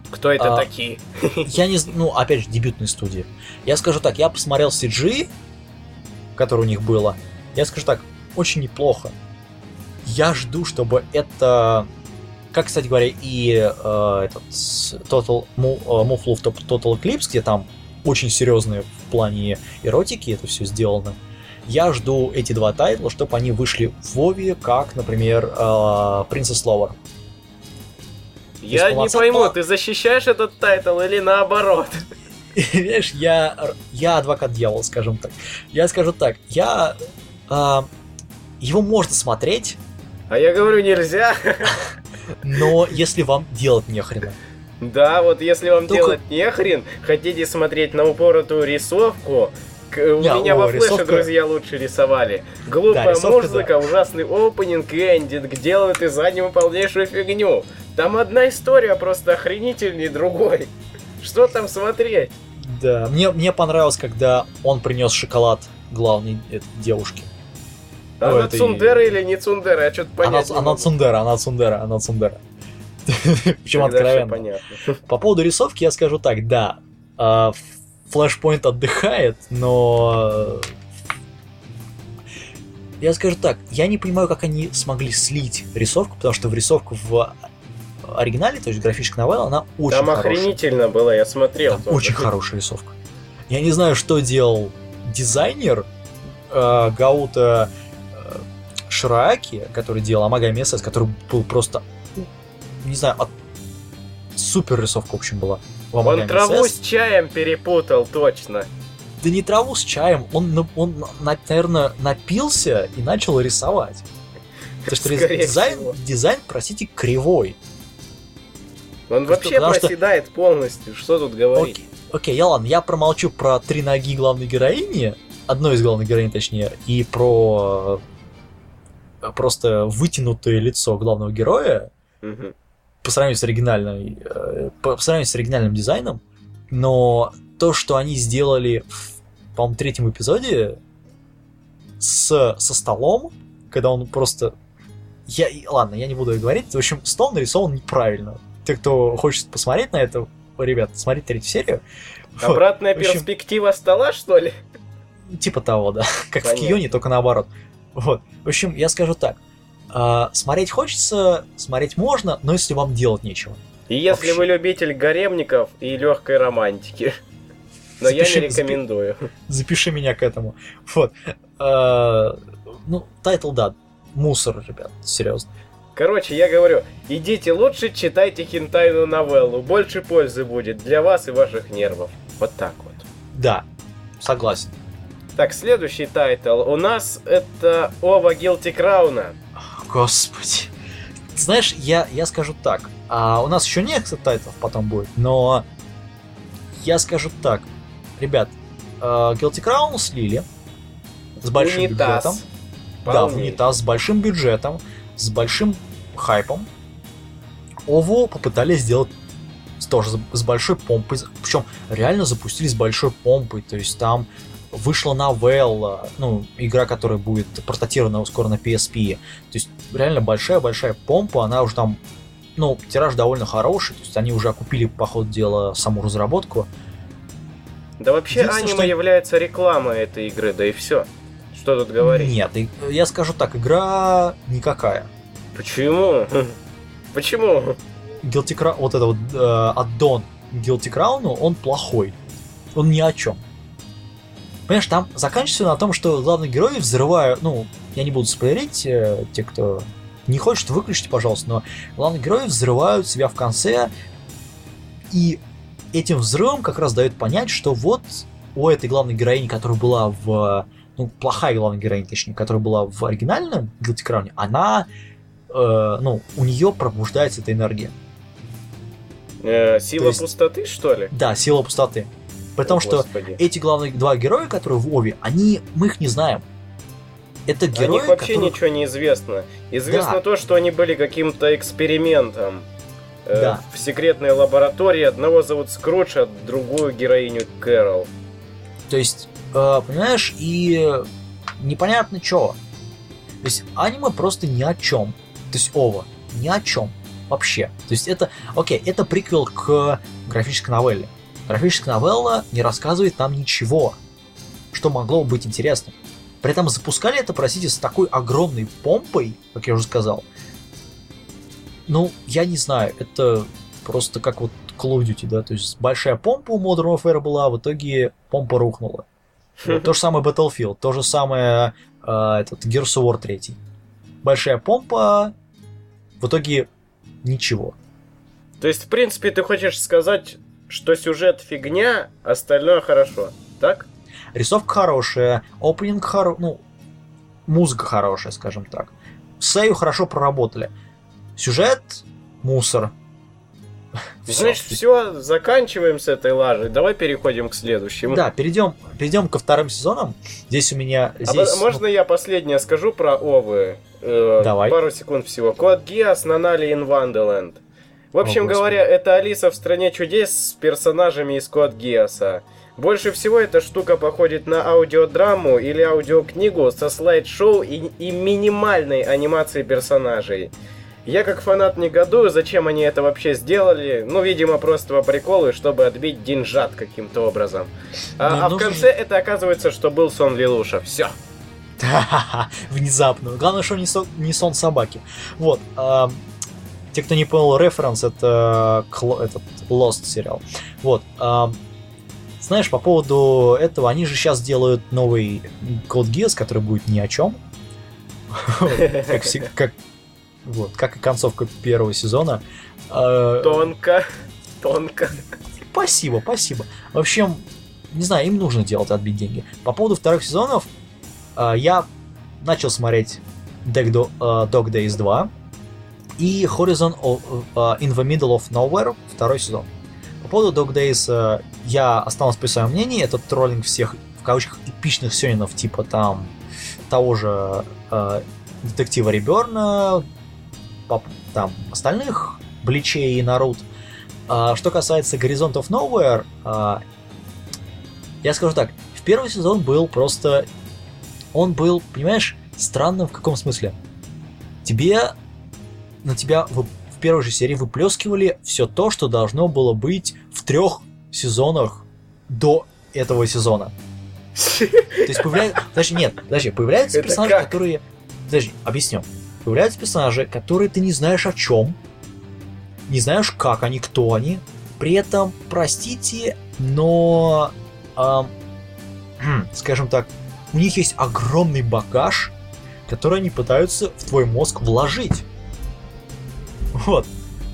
Кто это А. такие? Я не знаю, ну, опять же, дебютной студии. Я скажу так, я посмотрел CG, которое у них было, я скажу так, очень неплохо. я жду, чтобы это как, кстати говоря, и э, этот Muv-Luv Total Eclipse, где там очень серьезные в плане эротики это все сделано. Я жду эти два тайтла, чтобы они вышли в OVA, как, например, э, Princess Lover. Я не пойму, ты защищаешь этот тайтл или наоборот? Видишь, я, я адвокат дьявола, скажем так. Я скажу так, я... Э, его можно смотреть. А я говорю, нельзя. Но если вам делать нехрена. Да, вот если вам Только... делать нехрен, хотите смотреть на упоротую рисовку, у Я, меня о, во флеше рисовка... друзья лучше рисовали. Глупая да, музыка, да. ужасный опенинг и эндинг делают из аниме полнейшую фигню. Там одна история просто охренительнее другой. Что там смотреть? Да, мне, мне понравилось, когда он принес шоколад главной девушке. Она этой... Цундера или не Цундера? Я что-то понять она, она Цундера, она Цундера, она Цундера. Причем откровенно. По поводу рисовки я скажу так, да, Flashpoint отдыхает, но я скажу так, я не понимаю, как они смогли слить рисовку, потому что в рисовку в оригинале, то есть графическая новелла, она очень Там хорошая. охренительно было, я смотрел. Там очень хорошая рисовка. Я не знаю, что делал дизайнер э, Гаута э, Шираки, который делал Амага МСС, который был просто, не знаю, от... супер рисовка, в общем, была. Он траву с чаем перепутал, точно. Да не траву с чаем, он, он наверное, напился и начал рисовать. Потому что дизайн, дизайн, простите, кривой. Он вообще Потому проседает что... полностью, что тут говорить? Окей, окей, я ладно, я промолчу про три ноги главной героини, одной из главных героинь точнее, и про э, просто вытянутое лицо главного героя угу. По сравнению с оригинальной, э, по сравнению с оригинальным дизайном, но то, что они сделали в, по-моему, третьем эпизоде с, со столом, когда он просто... Я, ладно, я не буду говорить. В общем, стол нарисован неправильно те, кто хочет посмотреть на это, ребят, смотрите третью серию. Обратная общем, перспектива стола, что ли? Типа того, да. Как Понятно. в Кионе, только наоборот. Вот. В общем, я скажу так. Э, смотреть хочется, смотреть можно, но если вам делать нечего. И если Вообще. вы любитель гаремников и легкой романтики. Но запиши, я не рекомендую. Запи, запиши меня к этому. Вот. Э, ну, тайтл, да. Мусор, ребят, серьезно. Короче, я говорю, идите лучше читайте хентайную новеллу, больше пользы будет для вас и ваших нервов. Вот так вот. Да, согласен. Так, следующий тайтл у нас это OVA Guilty Crown а. Господи. Знаешь, я, я скажу так. А у нас еще несколько тайтлов потом будет, но я скажу так. Ребят, Guilty Crown слили с большим унитаз. бюджетом. Полней. Да, в унитаз с большим бюджетом с большим хайпом. Ово попытались сделать тоже с большой помпой, причем реально запустили с большой помпой, то есть там вышла новелла, ну, игра, которая будет портатирована скоро на PSP, то есть реально большая-большая помпа, она уже там, ну, тираж довольно хороший, то есть они уже окупили, по ходу дела, саму разработку. Да вообще аниме что... является рекламой этой игры, да и все. Что тут говорить? Нет, я скажу так, игра никакая. Почему? Почему? Guilty Crown, вот это вот э, аддон Guilty Crown, он плохой. Он ни о чем. Понимаешь, там заканчивается на том, что главные герои взрывают, ну, я не буду спойлерить, э, те, кто не хочет, выключите, пожалуйста, но главные герои взрывают себя в конце, и этим взрывом как раз дает понять, что вот у этой главной героини, которая была в ну, плохая главная героиня, точнее, которая была в оригинальном Guilty Crown, она, э, ну, у нее пробуждается эта энергия. Э, сила есть, пустоты, что ли? Да, сила пустоты. При том, что эти главные два героя, которые в Ови, они, мы их не знаем. Это герои, О них вообще которые... ничего не известно. Известно да. то, что они были каким-то экспериментом. Э, да. в секретной лаборатории. Одного зовут Скрудж, а другую героиню Кэрол. То есть Э, понимаешь, и непонятно что. То есть аниме просто ни о чем. То есть ова, ни о чем вообще. То есть это, окей, это приквел к графической новелле. Графическая новелла не рассказывает нам ничего, что могло быть интересным. При этом запускали это, простите, с такой огромной помпой, как я уже сказал. Ну, я не знаю, это просто как вот Call of Duty, да, то есть большая помпа у Modern Warfare была, а в итоге помпа рухнула. То же самое Battlefield, то же самое э, этот Gears of War 3. Большая помпа, в итоге ничего. То есть, в принципе, ты хочешь сказать, что сюжет фигня, остальное хорошо, так? Рисовка хорошая, опенинг хороший, ну, музыка хорошая, скажем так. Сею хорошо проработали. Сюжет мусор. Значит, все, заканчиваем с этой лажей. Давай переходим к следующему. Да, перейдем, перейдем ко вторым сезонам. Здесь у меня... Здесь, а, можно ну... я последнее скажу про Овы? Э, Давай. Пару секунд всего. Код Гиас Нанали in Wonderland. В общем О, говоря, это Алиса в стране чудес с персонажами из Код Гиаса. Больше всего эта штука походит на аудиодраму или аудиокнигу со слайд-шоу и, и минимальной анимацией персонажей. Я как фанат негодую, зачем они это вообще сделали. Ну, видимо, просто по приколу, чтобы отбить деньжат каким-то образом. А, а в конце это оказывается, что был сон Лилуша. Все. Внезапно. Главное, что не сон, не сон собаки. Вот. Те, кто не понял референс, это этот Lost сериал. Вот. А, знаешь, по поводу этого, они же сейчас делают новый Code Geass, который будет ни о чем. Как, вот, как и концовка первого сезона. А, тонко, тонко. Спасибо, спасибо. В общем, не знаю, им нужно делать, отбить деньги. По поводу вторых сезонов, а, я начал смотреть Dog, Dog Days 2 и Horizon in the Middle of Nowhere второй сезон. По поводу Dog Days я останусь при своем мнении. Это троллинг всех, в кавычках, эпичных сёнинов, типа там того же э, детектива Реберна, там остальных Бличей и Нарут. А, что касается Горизонт of Nowhere, а, я скажу так, в первый сезон был просто... Он был, понимаешь, странным в каком смысле? Тебе... На тебя в, в первой же серии выплескивали все то, что должно было быть в трех сезонах до этого сезона. То есть появляются... Даже нет, подожди, появляются персонажи, которые... Подожди, объясню появляются персонажи, которые ты не знаешь о чем, не знаешь, как они, кто они. При этом, простите, но, эм, скажем так, у них есть огромный багаж, который они пытаются в твой мозг вложить. Вот.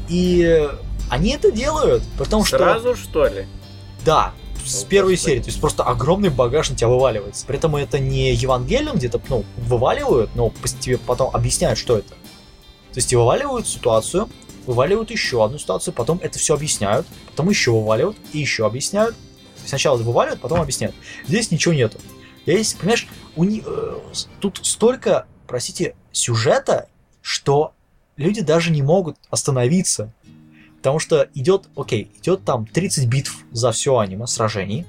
И они это делают, потому что... Сразу, что ли? Да, с первой серии. То есть просто огромный багаж на тебя вываливается. При этом это не Евангелион где-то, ну, вываливают, но тебе потом объясняют, что это. То есть тебе вываливают ситуацию, вываливают еще одну ситуацию, потом это все объясняют, потом еще вываливают и еще объясняют. Сначала вываливают, потом объясняют. Здесь ничего нету. Здесь, понимаешь, у них, э, тут столько, простите, сюжета, что люди даже не могут остановиться Потому что идет, окей, идет там 30 битв за все аниме, сражений.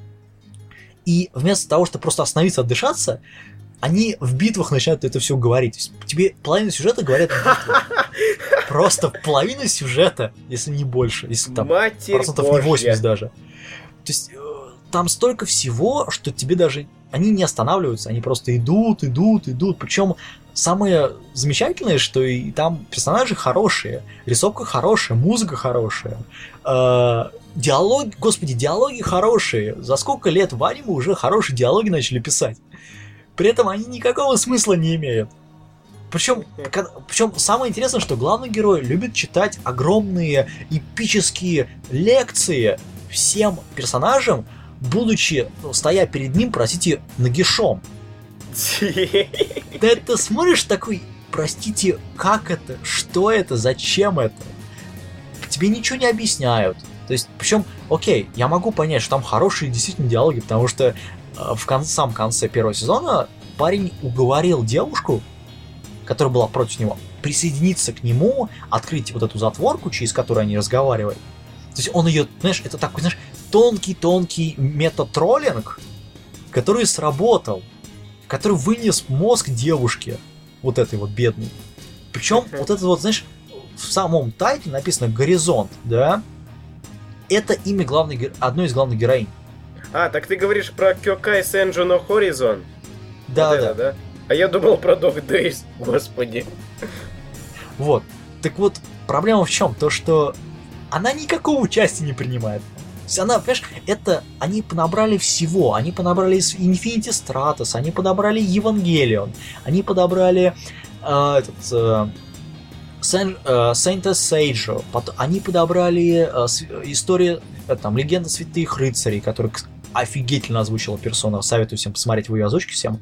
И вместо того, чтобы просто остановиться, отдышаться, они в битвах начинают это все говорить. То есть тебе половину сюжета говорят Просто половину сюжета, если не больше. Если там Матерь процентов Божья. не 80 даже. То есть э, там столько всего, что тебе даже... Они не останавливаются, они просто идут, идут, идут. Причем самое замечательное, что и там персонажи хорошие, рисовка хорошая, музыка хорошая, э, диалоги, господи, диалоги хорошие. За сколько лет в аниме уже хорошие диалоги начали писать. При этом они никакого смысла не имеют. Причем, причем самое интересное, что главный герой любит читать огромные эпические лекции всем персонажам, будучи, стоя перед ним, простите, нагишом. Да это смотришь такой, простите, как это, что это, зачем это? Тебе ничего не объясняют. То есть, причем, окей, я могу понять, что там хорошие действительно диалоги, потому что э, в кон- самом конце первого сезона парень уговорил девушку, которая была против него, присоединиться к нему, открыть вот эту затворку, через которую они разговаривали. То есть он ее, знаешь, это такой, знаешь, тонкий-тонкий метатроллинг, который сработал который вынес мозг девушки, вот этой вот бедной. Причем вот это вот, знаешь, в самом тайтле написано «Горизонт», да? Это имя главной, одной из главных героинь. А, так ты говоришь про Кёкай Сенджуно Хоризон? Да, Вот да. это, да? А я думал про Dog Days, господи. Вот. Так вот, проблема в чем? То, что она никакого участия не принимает. Есть она, понимаешь, это они понабрали всего. Они подобрали из Infinity Stratus, они подобрали Евангелион, они подобрали э, этот э, Saint, э, потом они подобрали э, историю, э, там, Легенда Святых Рыцарей, который офигительно озвучила персона. Советую всем посмотреть в ее озвучке всем.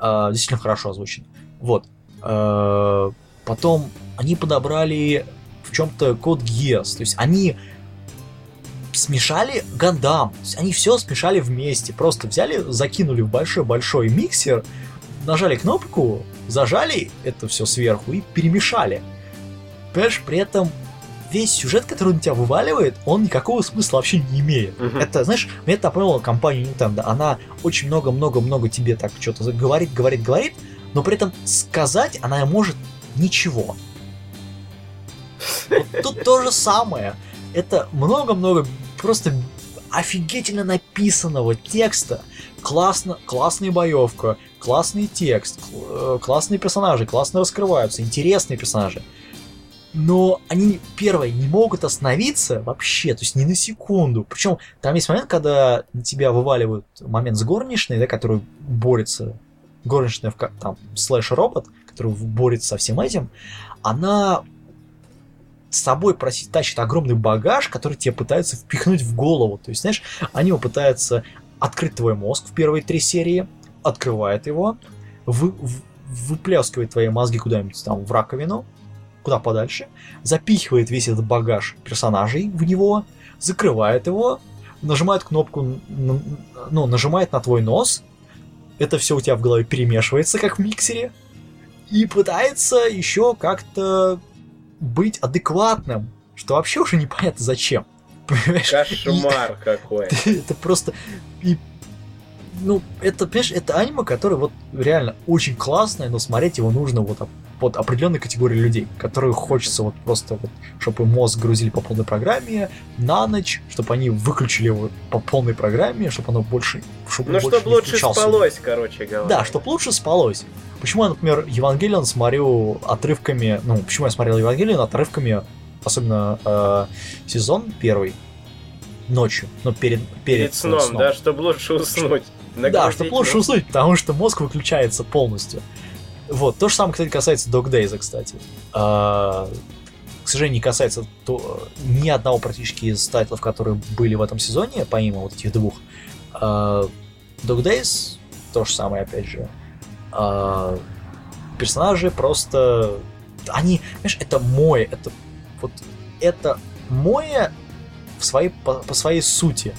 Э, действительно хорошо озвучен. Вот. Э, потом они подобрали в чем-то код Geass. То есть они смешали Гандам. Они все смешали вместе. Просто взяли, закинули в большой-большой миксер, нажали кнопку, зажали это все сверху и перемешали. Понимаешь, при этом весь сюжет, который он тебя вываливает, он никакого смысла вообще не имеет. Мгм. Это, знаешь, мне это напомнило компанию Nintendo. Она очень много-много-много тебе так что-то говорит, говорит, говорит, но при этом сказать она может ничего. Вот тут то же самое. Это много-много просто офигительно написанного текста. Классно, классная боевка, классный текст, э, классные персонажи, классно раскрываются, интересные персонажи. Но они, первое, не могут остановиться вообще, то есть ни на секунду. Причем там есть момент, когда на тебя вываливают момент с горничной, да, который борется, горничная, в там, слэш-робот, который борется со всем этим, она с собой просить, тащит огромный багаж, который тебе пытаются впихнуть в голову. То есть, знаешь, они его пытаются открыть твой мозг в первые три серии, открывает его, вы, в- выплескивает твои мозги куда-нибудь там в раковину, куда подальше, запихивает весь этот багаж персонажей в него, закрывает его, нажимает кнопку, ну, нажимает на твой нос, это все у тебя в голове перемешивается, как в миксере, и пытается еще как-то быть адекватным, что вообще уже непонятно зачем. Понимаешь? Кошмар какой. это просто... И, ну, это, понимаешь, это аниме, которое вот реально очень классное, но смотреть его нужно вот под определенной категории людей, которые хочется вот просто вот, чтобы мозг грузили по полной программе на ночь, чтобы они выключили его по полной программе, чтобы оно больше, чтобы Ну, больше чтоб не лучше спалось, короче говоря. Да, чтобы лучше спалось. Почему я, например, Евангелион смотрю отрывками, ну, почему я смотрел Евангелион отрывками, особенно э, сезон первый, ночью, ну, перед, перед, Перед сном, да, чтобы лучше уснуть. Да, Нагрузить чтобы лучше уснуть, потому что мозг выключается полностью. Вот, то же самое, кстати, касается Dog Days, кстати. А, к сожалению, не касается то, ни одного практически из тайтлов, которые были в этом сезоне, помимо вот этих двух. А, Dog Days то же самое, опять же. А, персонажи просто... Они, знаешь, это мой, это вот это мое в своей, по, по своей сути.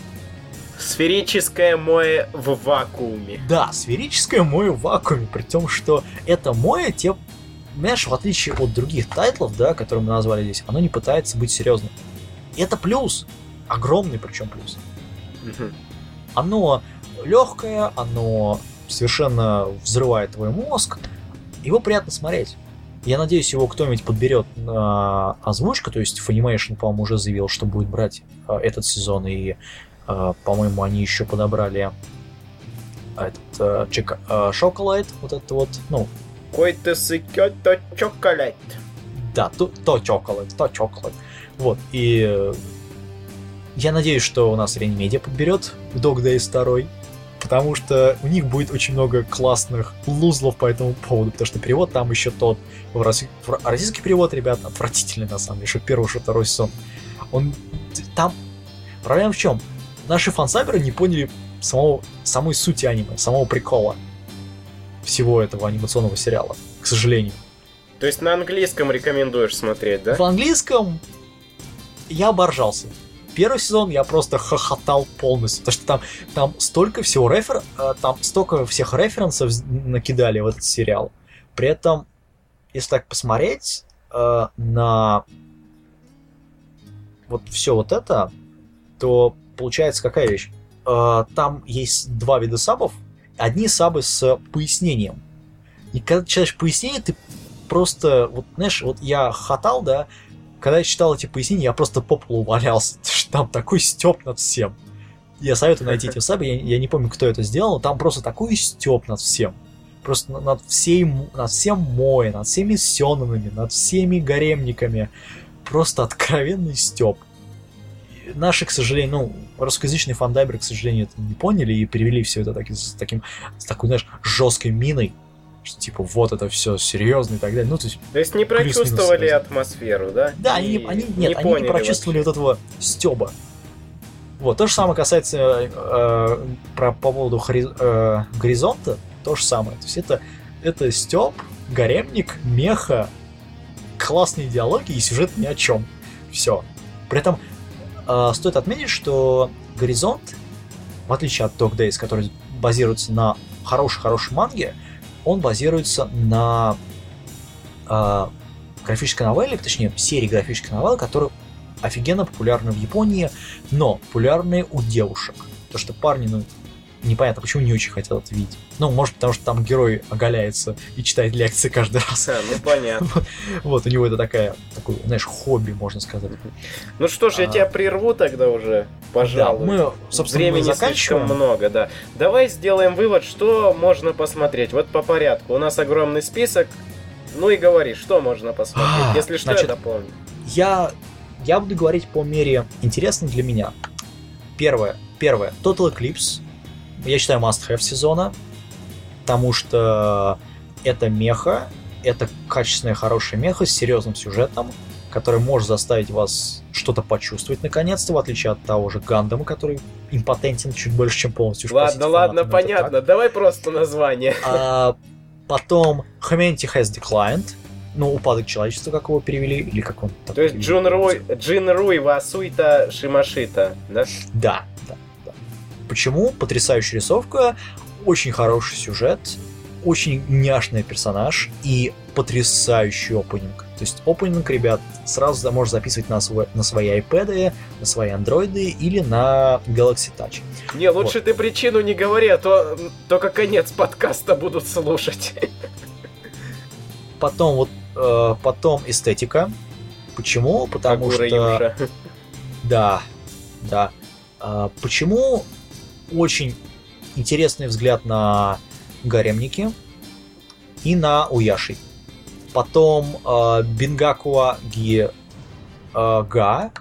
Сферическое море в вакууме. Да, сферическое море в вакууме, при том, что это море, те, знаешь, в отличие от других тайтлов, да, которые мы назвали здесь, оно не пытается быть серьезным. И это плюс, огромный причем плюс. Мгм. Оно легкое, оно совершенно взрывает твой мозг, его приятно смотреть. Я надеюсь, его кто-нибудь подберет на озвучку, то есть Funimation, по-моему, уже заявил, что будет брать э, этот сезон, и, по-моему, они еще подобрали этот э, чека- э, Шоколад, вот это вот, ну, Какой-то сыкёто чоколад. да, то, то чоколад, то чоколад. Вот, и э, я надеюсь, что у нас Реанимедиа подберет Dog Days 2, потому что у них будет очень много классных лузлов по этому поводу, потому что перевод там еще тот. В в Российский перевод, ребята, отвратительный на самом деле, что первый, что второй сезон. Он там... Проблема в чем? Наши фансаберы не поняли самого, самой сути аниме, самого прикола всего этого анимационного сериала, к сожалению. То есть на английском рекомендуешь смотреть, да? В английском я оборжался. Первый сезон я просто хохотал полностью, потому что там, там столько всего рефер, э, там столько всех референсов накидали в этот сериал. При этом, если так посмотреть э, на вот все вот это, то получается какая вещь? Э, там есть два вида сабов. Одни сабы с пояснением. И когда ты читаешь пояснение, ты просто, вот знаешь, вот я хатал, да, когда я читал эти пояснения, я просто по полу валялся, там такой степ над всем. Я советую найти эти сабы, я, я не помню, кто это сделал, но там просто такой степ над всем. просто над, всей, над всем моем, над всеми сёнанами, над всеми гаремниками. Просто откровенный стёб. Наши, к сожалению, ну, русскоязычные фандайберы, к сожалению, это не поняли и перевели все это так, с, таким, с такой, знаешь, жесткой миной, что типа вот это все серьезно и так далее. Ну, то есть, То есть не прочувствовали атмосферу, да? Да, И они, они, нет, они не прочувствовали вот этого стеба. Вот, то же самое касается э, про, по поводу хори- э, горизонта, то же самое. То есть это, это степ, гаремник, меха, классные диалоги и сюжет ни о чем. Все. При этом стоит отметить, что горизонт, в отличие от Dog Days, который базируется на хорошей-хорошей манге, он базируется на э, графической новелле, точнее, серии графических новелл, которые офигенно популярны в Японии, но популярны у девушек. То, что парни, ну, непонятно, почему не очень хотят это видеть. Ну, может, потому что там герой оголяется и читает лекции каждый раз. А, ну понятно. Вот, у него это такая, такой, знаешь, хобби, можно сказать. Ну что ж, я А. тебя прерву тогда уже, пожалуй. Мы, собственно, Времени заканчиваем. много, да. Давай сделаем вывод, что можно посмотреть. Вот по порядку. У нас огромный список. Ну и говори, что можно посмотреть. А, Если что, я дополню. Я, я буду говорить по мере интересным для меня. Первое. Первое. Total Eclipse. Я считаю must-have сезона. Потому что это меха. Это качественная, хорошая меха с серьезным сюжетом, который может заставить вас что-то почувствовать наконец-то, в отличие от того же Гандама, который импотентен чуть больше, чем полностью. Ладно, ладно, так. понятно. Давай просто название. А, потом Humanity has declined. Ну, упадок человечества, как его перевели, или как он То есть. Джун Руй, Джин Руй Васуита Шимашита, да, да. Почему? Потрясающая рисовка, очень хороший сюжет, очень няшный персонаж и потрясающий опенинг. То есть опенинг, ребят, сразу можно записывать на, свой, на свои iPad, на свои андроиды или на Galaxy Touch. Не, лучше ты причину не говори, а то только конец подкаста будут слушать. Потом вот, э, потом эстетика. Почему? Потому Агура что... Юша. Да, да. А, почему очень интересный взгляд на гаремники и на Уяши. Потом а, Бингакуа Ги а, Га.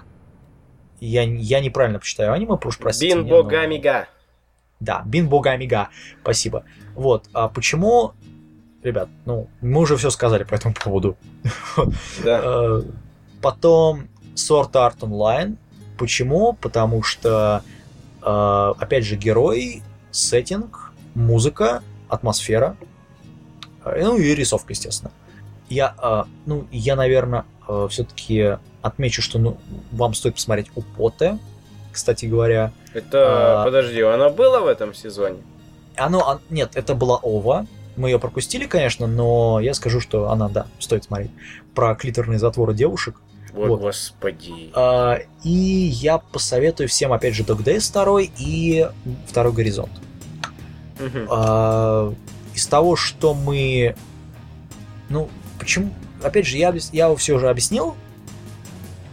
Я, я неправильно почитаю аниме, прошу простите. Бин меня, но-. Да, Бин Богамига. Спасибо. Вот. А почему, ребят, ну, мы уже все сказали по этому поводу. Да. Э, Потом Sword Art Online. Почему? Потому что, э, опять же, герой, сеттинг, музыка, атмосфера, э, ну и рисовка, естественно. Я, э, ну, я, наверное, все-таки отмечу, что ну, вам стоит посмотреть Употе, кстати говоря. Это, а- подожди, она была в этом сезоне? Оно, а, нет, это была Ова. Мы ее пропустили, конечно, но я скажу, что она, да, стоит смотреть. Про клиторные затворы девушек. Вот, Вот. господи. А, и я посоветую всем, опять же, Dog Days 2 и второй горизонт. А, из того, что мы... Ну, почему... Опять же, я, я все уже объяснил.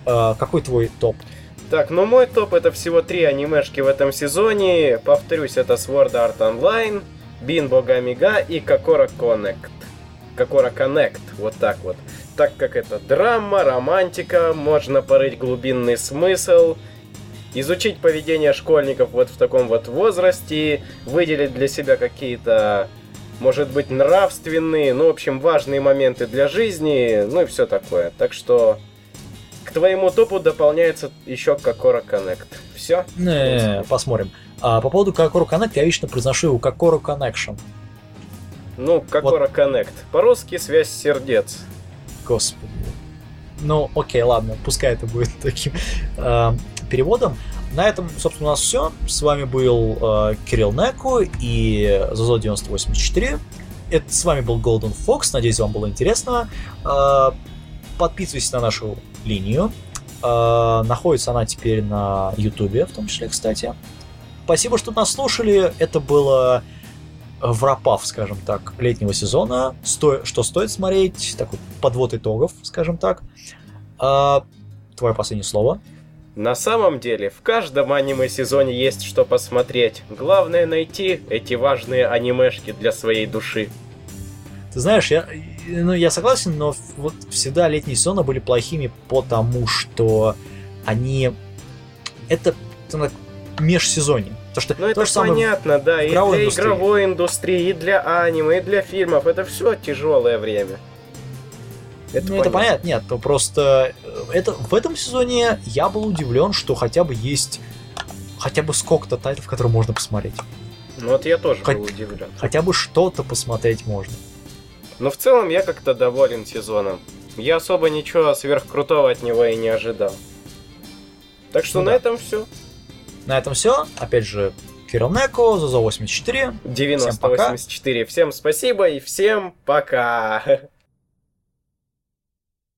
А, какой твой топ? Так, ну мой топ это всего три анимешки в этом сезоне. Повторюсь, это Sword Art Online, Бин Богамига и Какора Connect. Какора Connect, вот так вот. Так как это драма, романтика, можно порыть глубинный смысл, изучить поведение школьников вот в таком вот возрасте, выделить для себя какие-то, может быть, нравственные, ну, в общем, важные моменты для жизни, ну и все такое. Так что к твоему топу дополняется еще Какора Connect. Все? Не, посмотрим. А, по поводу Kakoro Connect я вечно произношу его Kakoro Connection. Ну, Какора Connect. По-русски связь сердец. Господи. Ну, окей, ладно, пускай это будет таким э, переводом. На этом, собственно, у нас все. С вами был э, Кирилл Неку и Зозо 9084. Это с вами был Golden Fox. Надеюсь, вам было интересно. Э, подписывайтесь на нашу линию. Э, находится она теперь на Ютубе, в том числе, кстати. Спасибо, что нас слушали. Это было в рапав, скажем так, летнего сезона. Сто... Что стоит смотреть? Такой подвод итогов, скажем так. А, Твое последнее слово. На самом деле, в каждом аниме-сезоне есть что посмотреть. Главное найти эти важные анимешки для своей души. Ты знаешь, я, ну, я согласен, но вот всегда летние сезоны были плохими, потому что они... Это, это межсезонье. То, что, ну, это самое понятно, да, и для индустрии. игровой индустрии, и для аниме, и для фильмов. Это все тяжелое время. Это, ну, понятно. это понятно, нет, то просто э, это, в этом сезоне я был удивлен, что хотя бы есть хотя бы сколько-то тайтлов, которые можно посмотреть. Ну вот я тоже Хоть, был удивлен. Хотя бы что-то посмотреть можно. Но в целом я как-то доволен сезоном. Я особо ничего сверхкрутого от него и не ожидал. Так что ну, на да. этом все. На этом все. Опять же, Кирилл Неко, Зазо 84. 9084. Всем, всем спасибо и всем пока.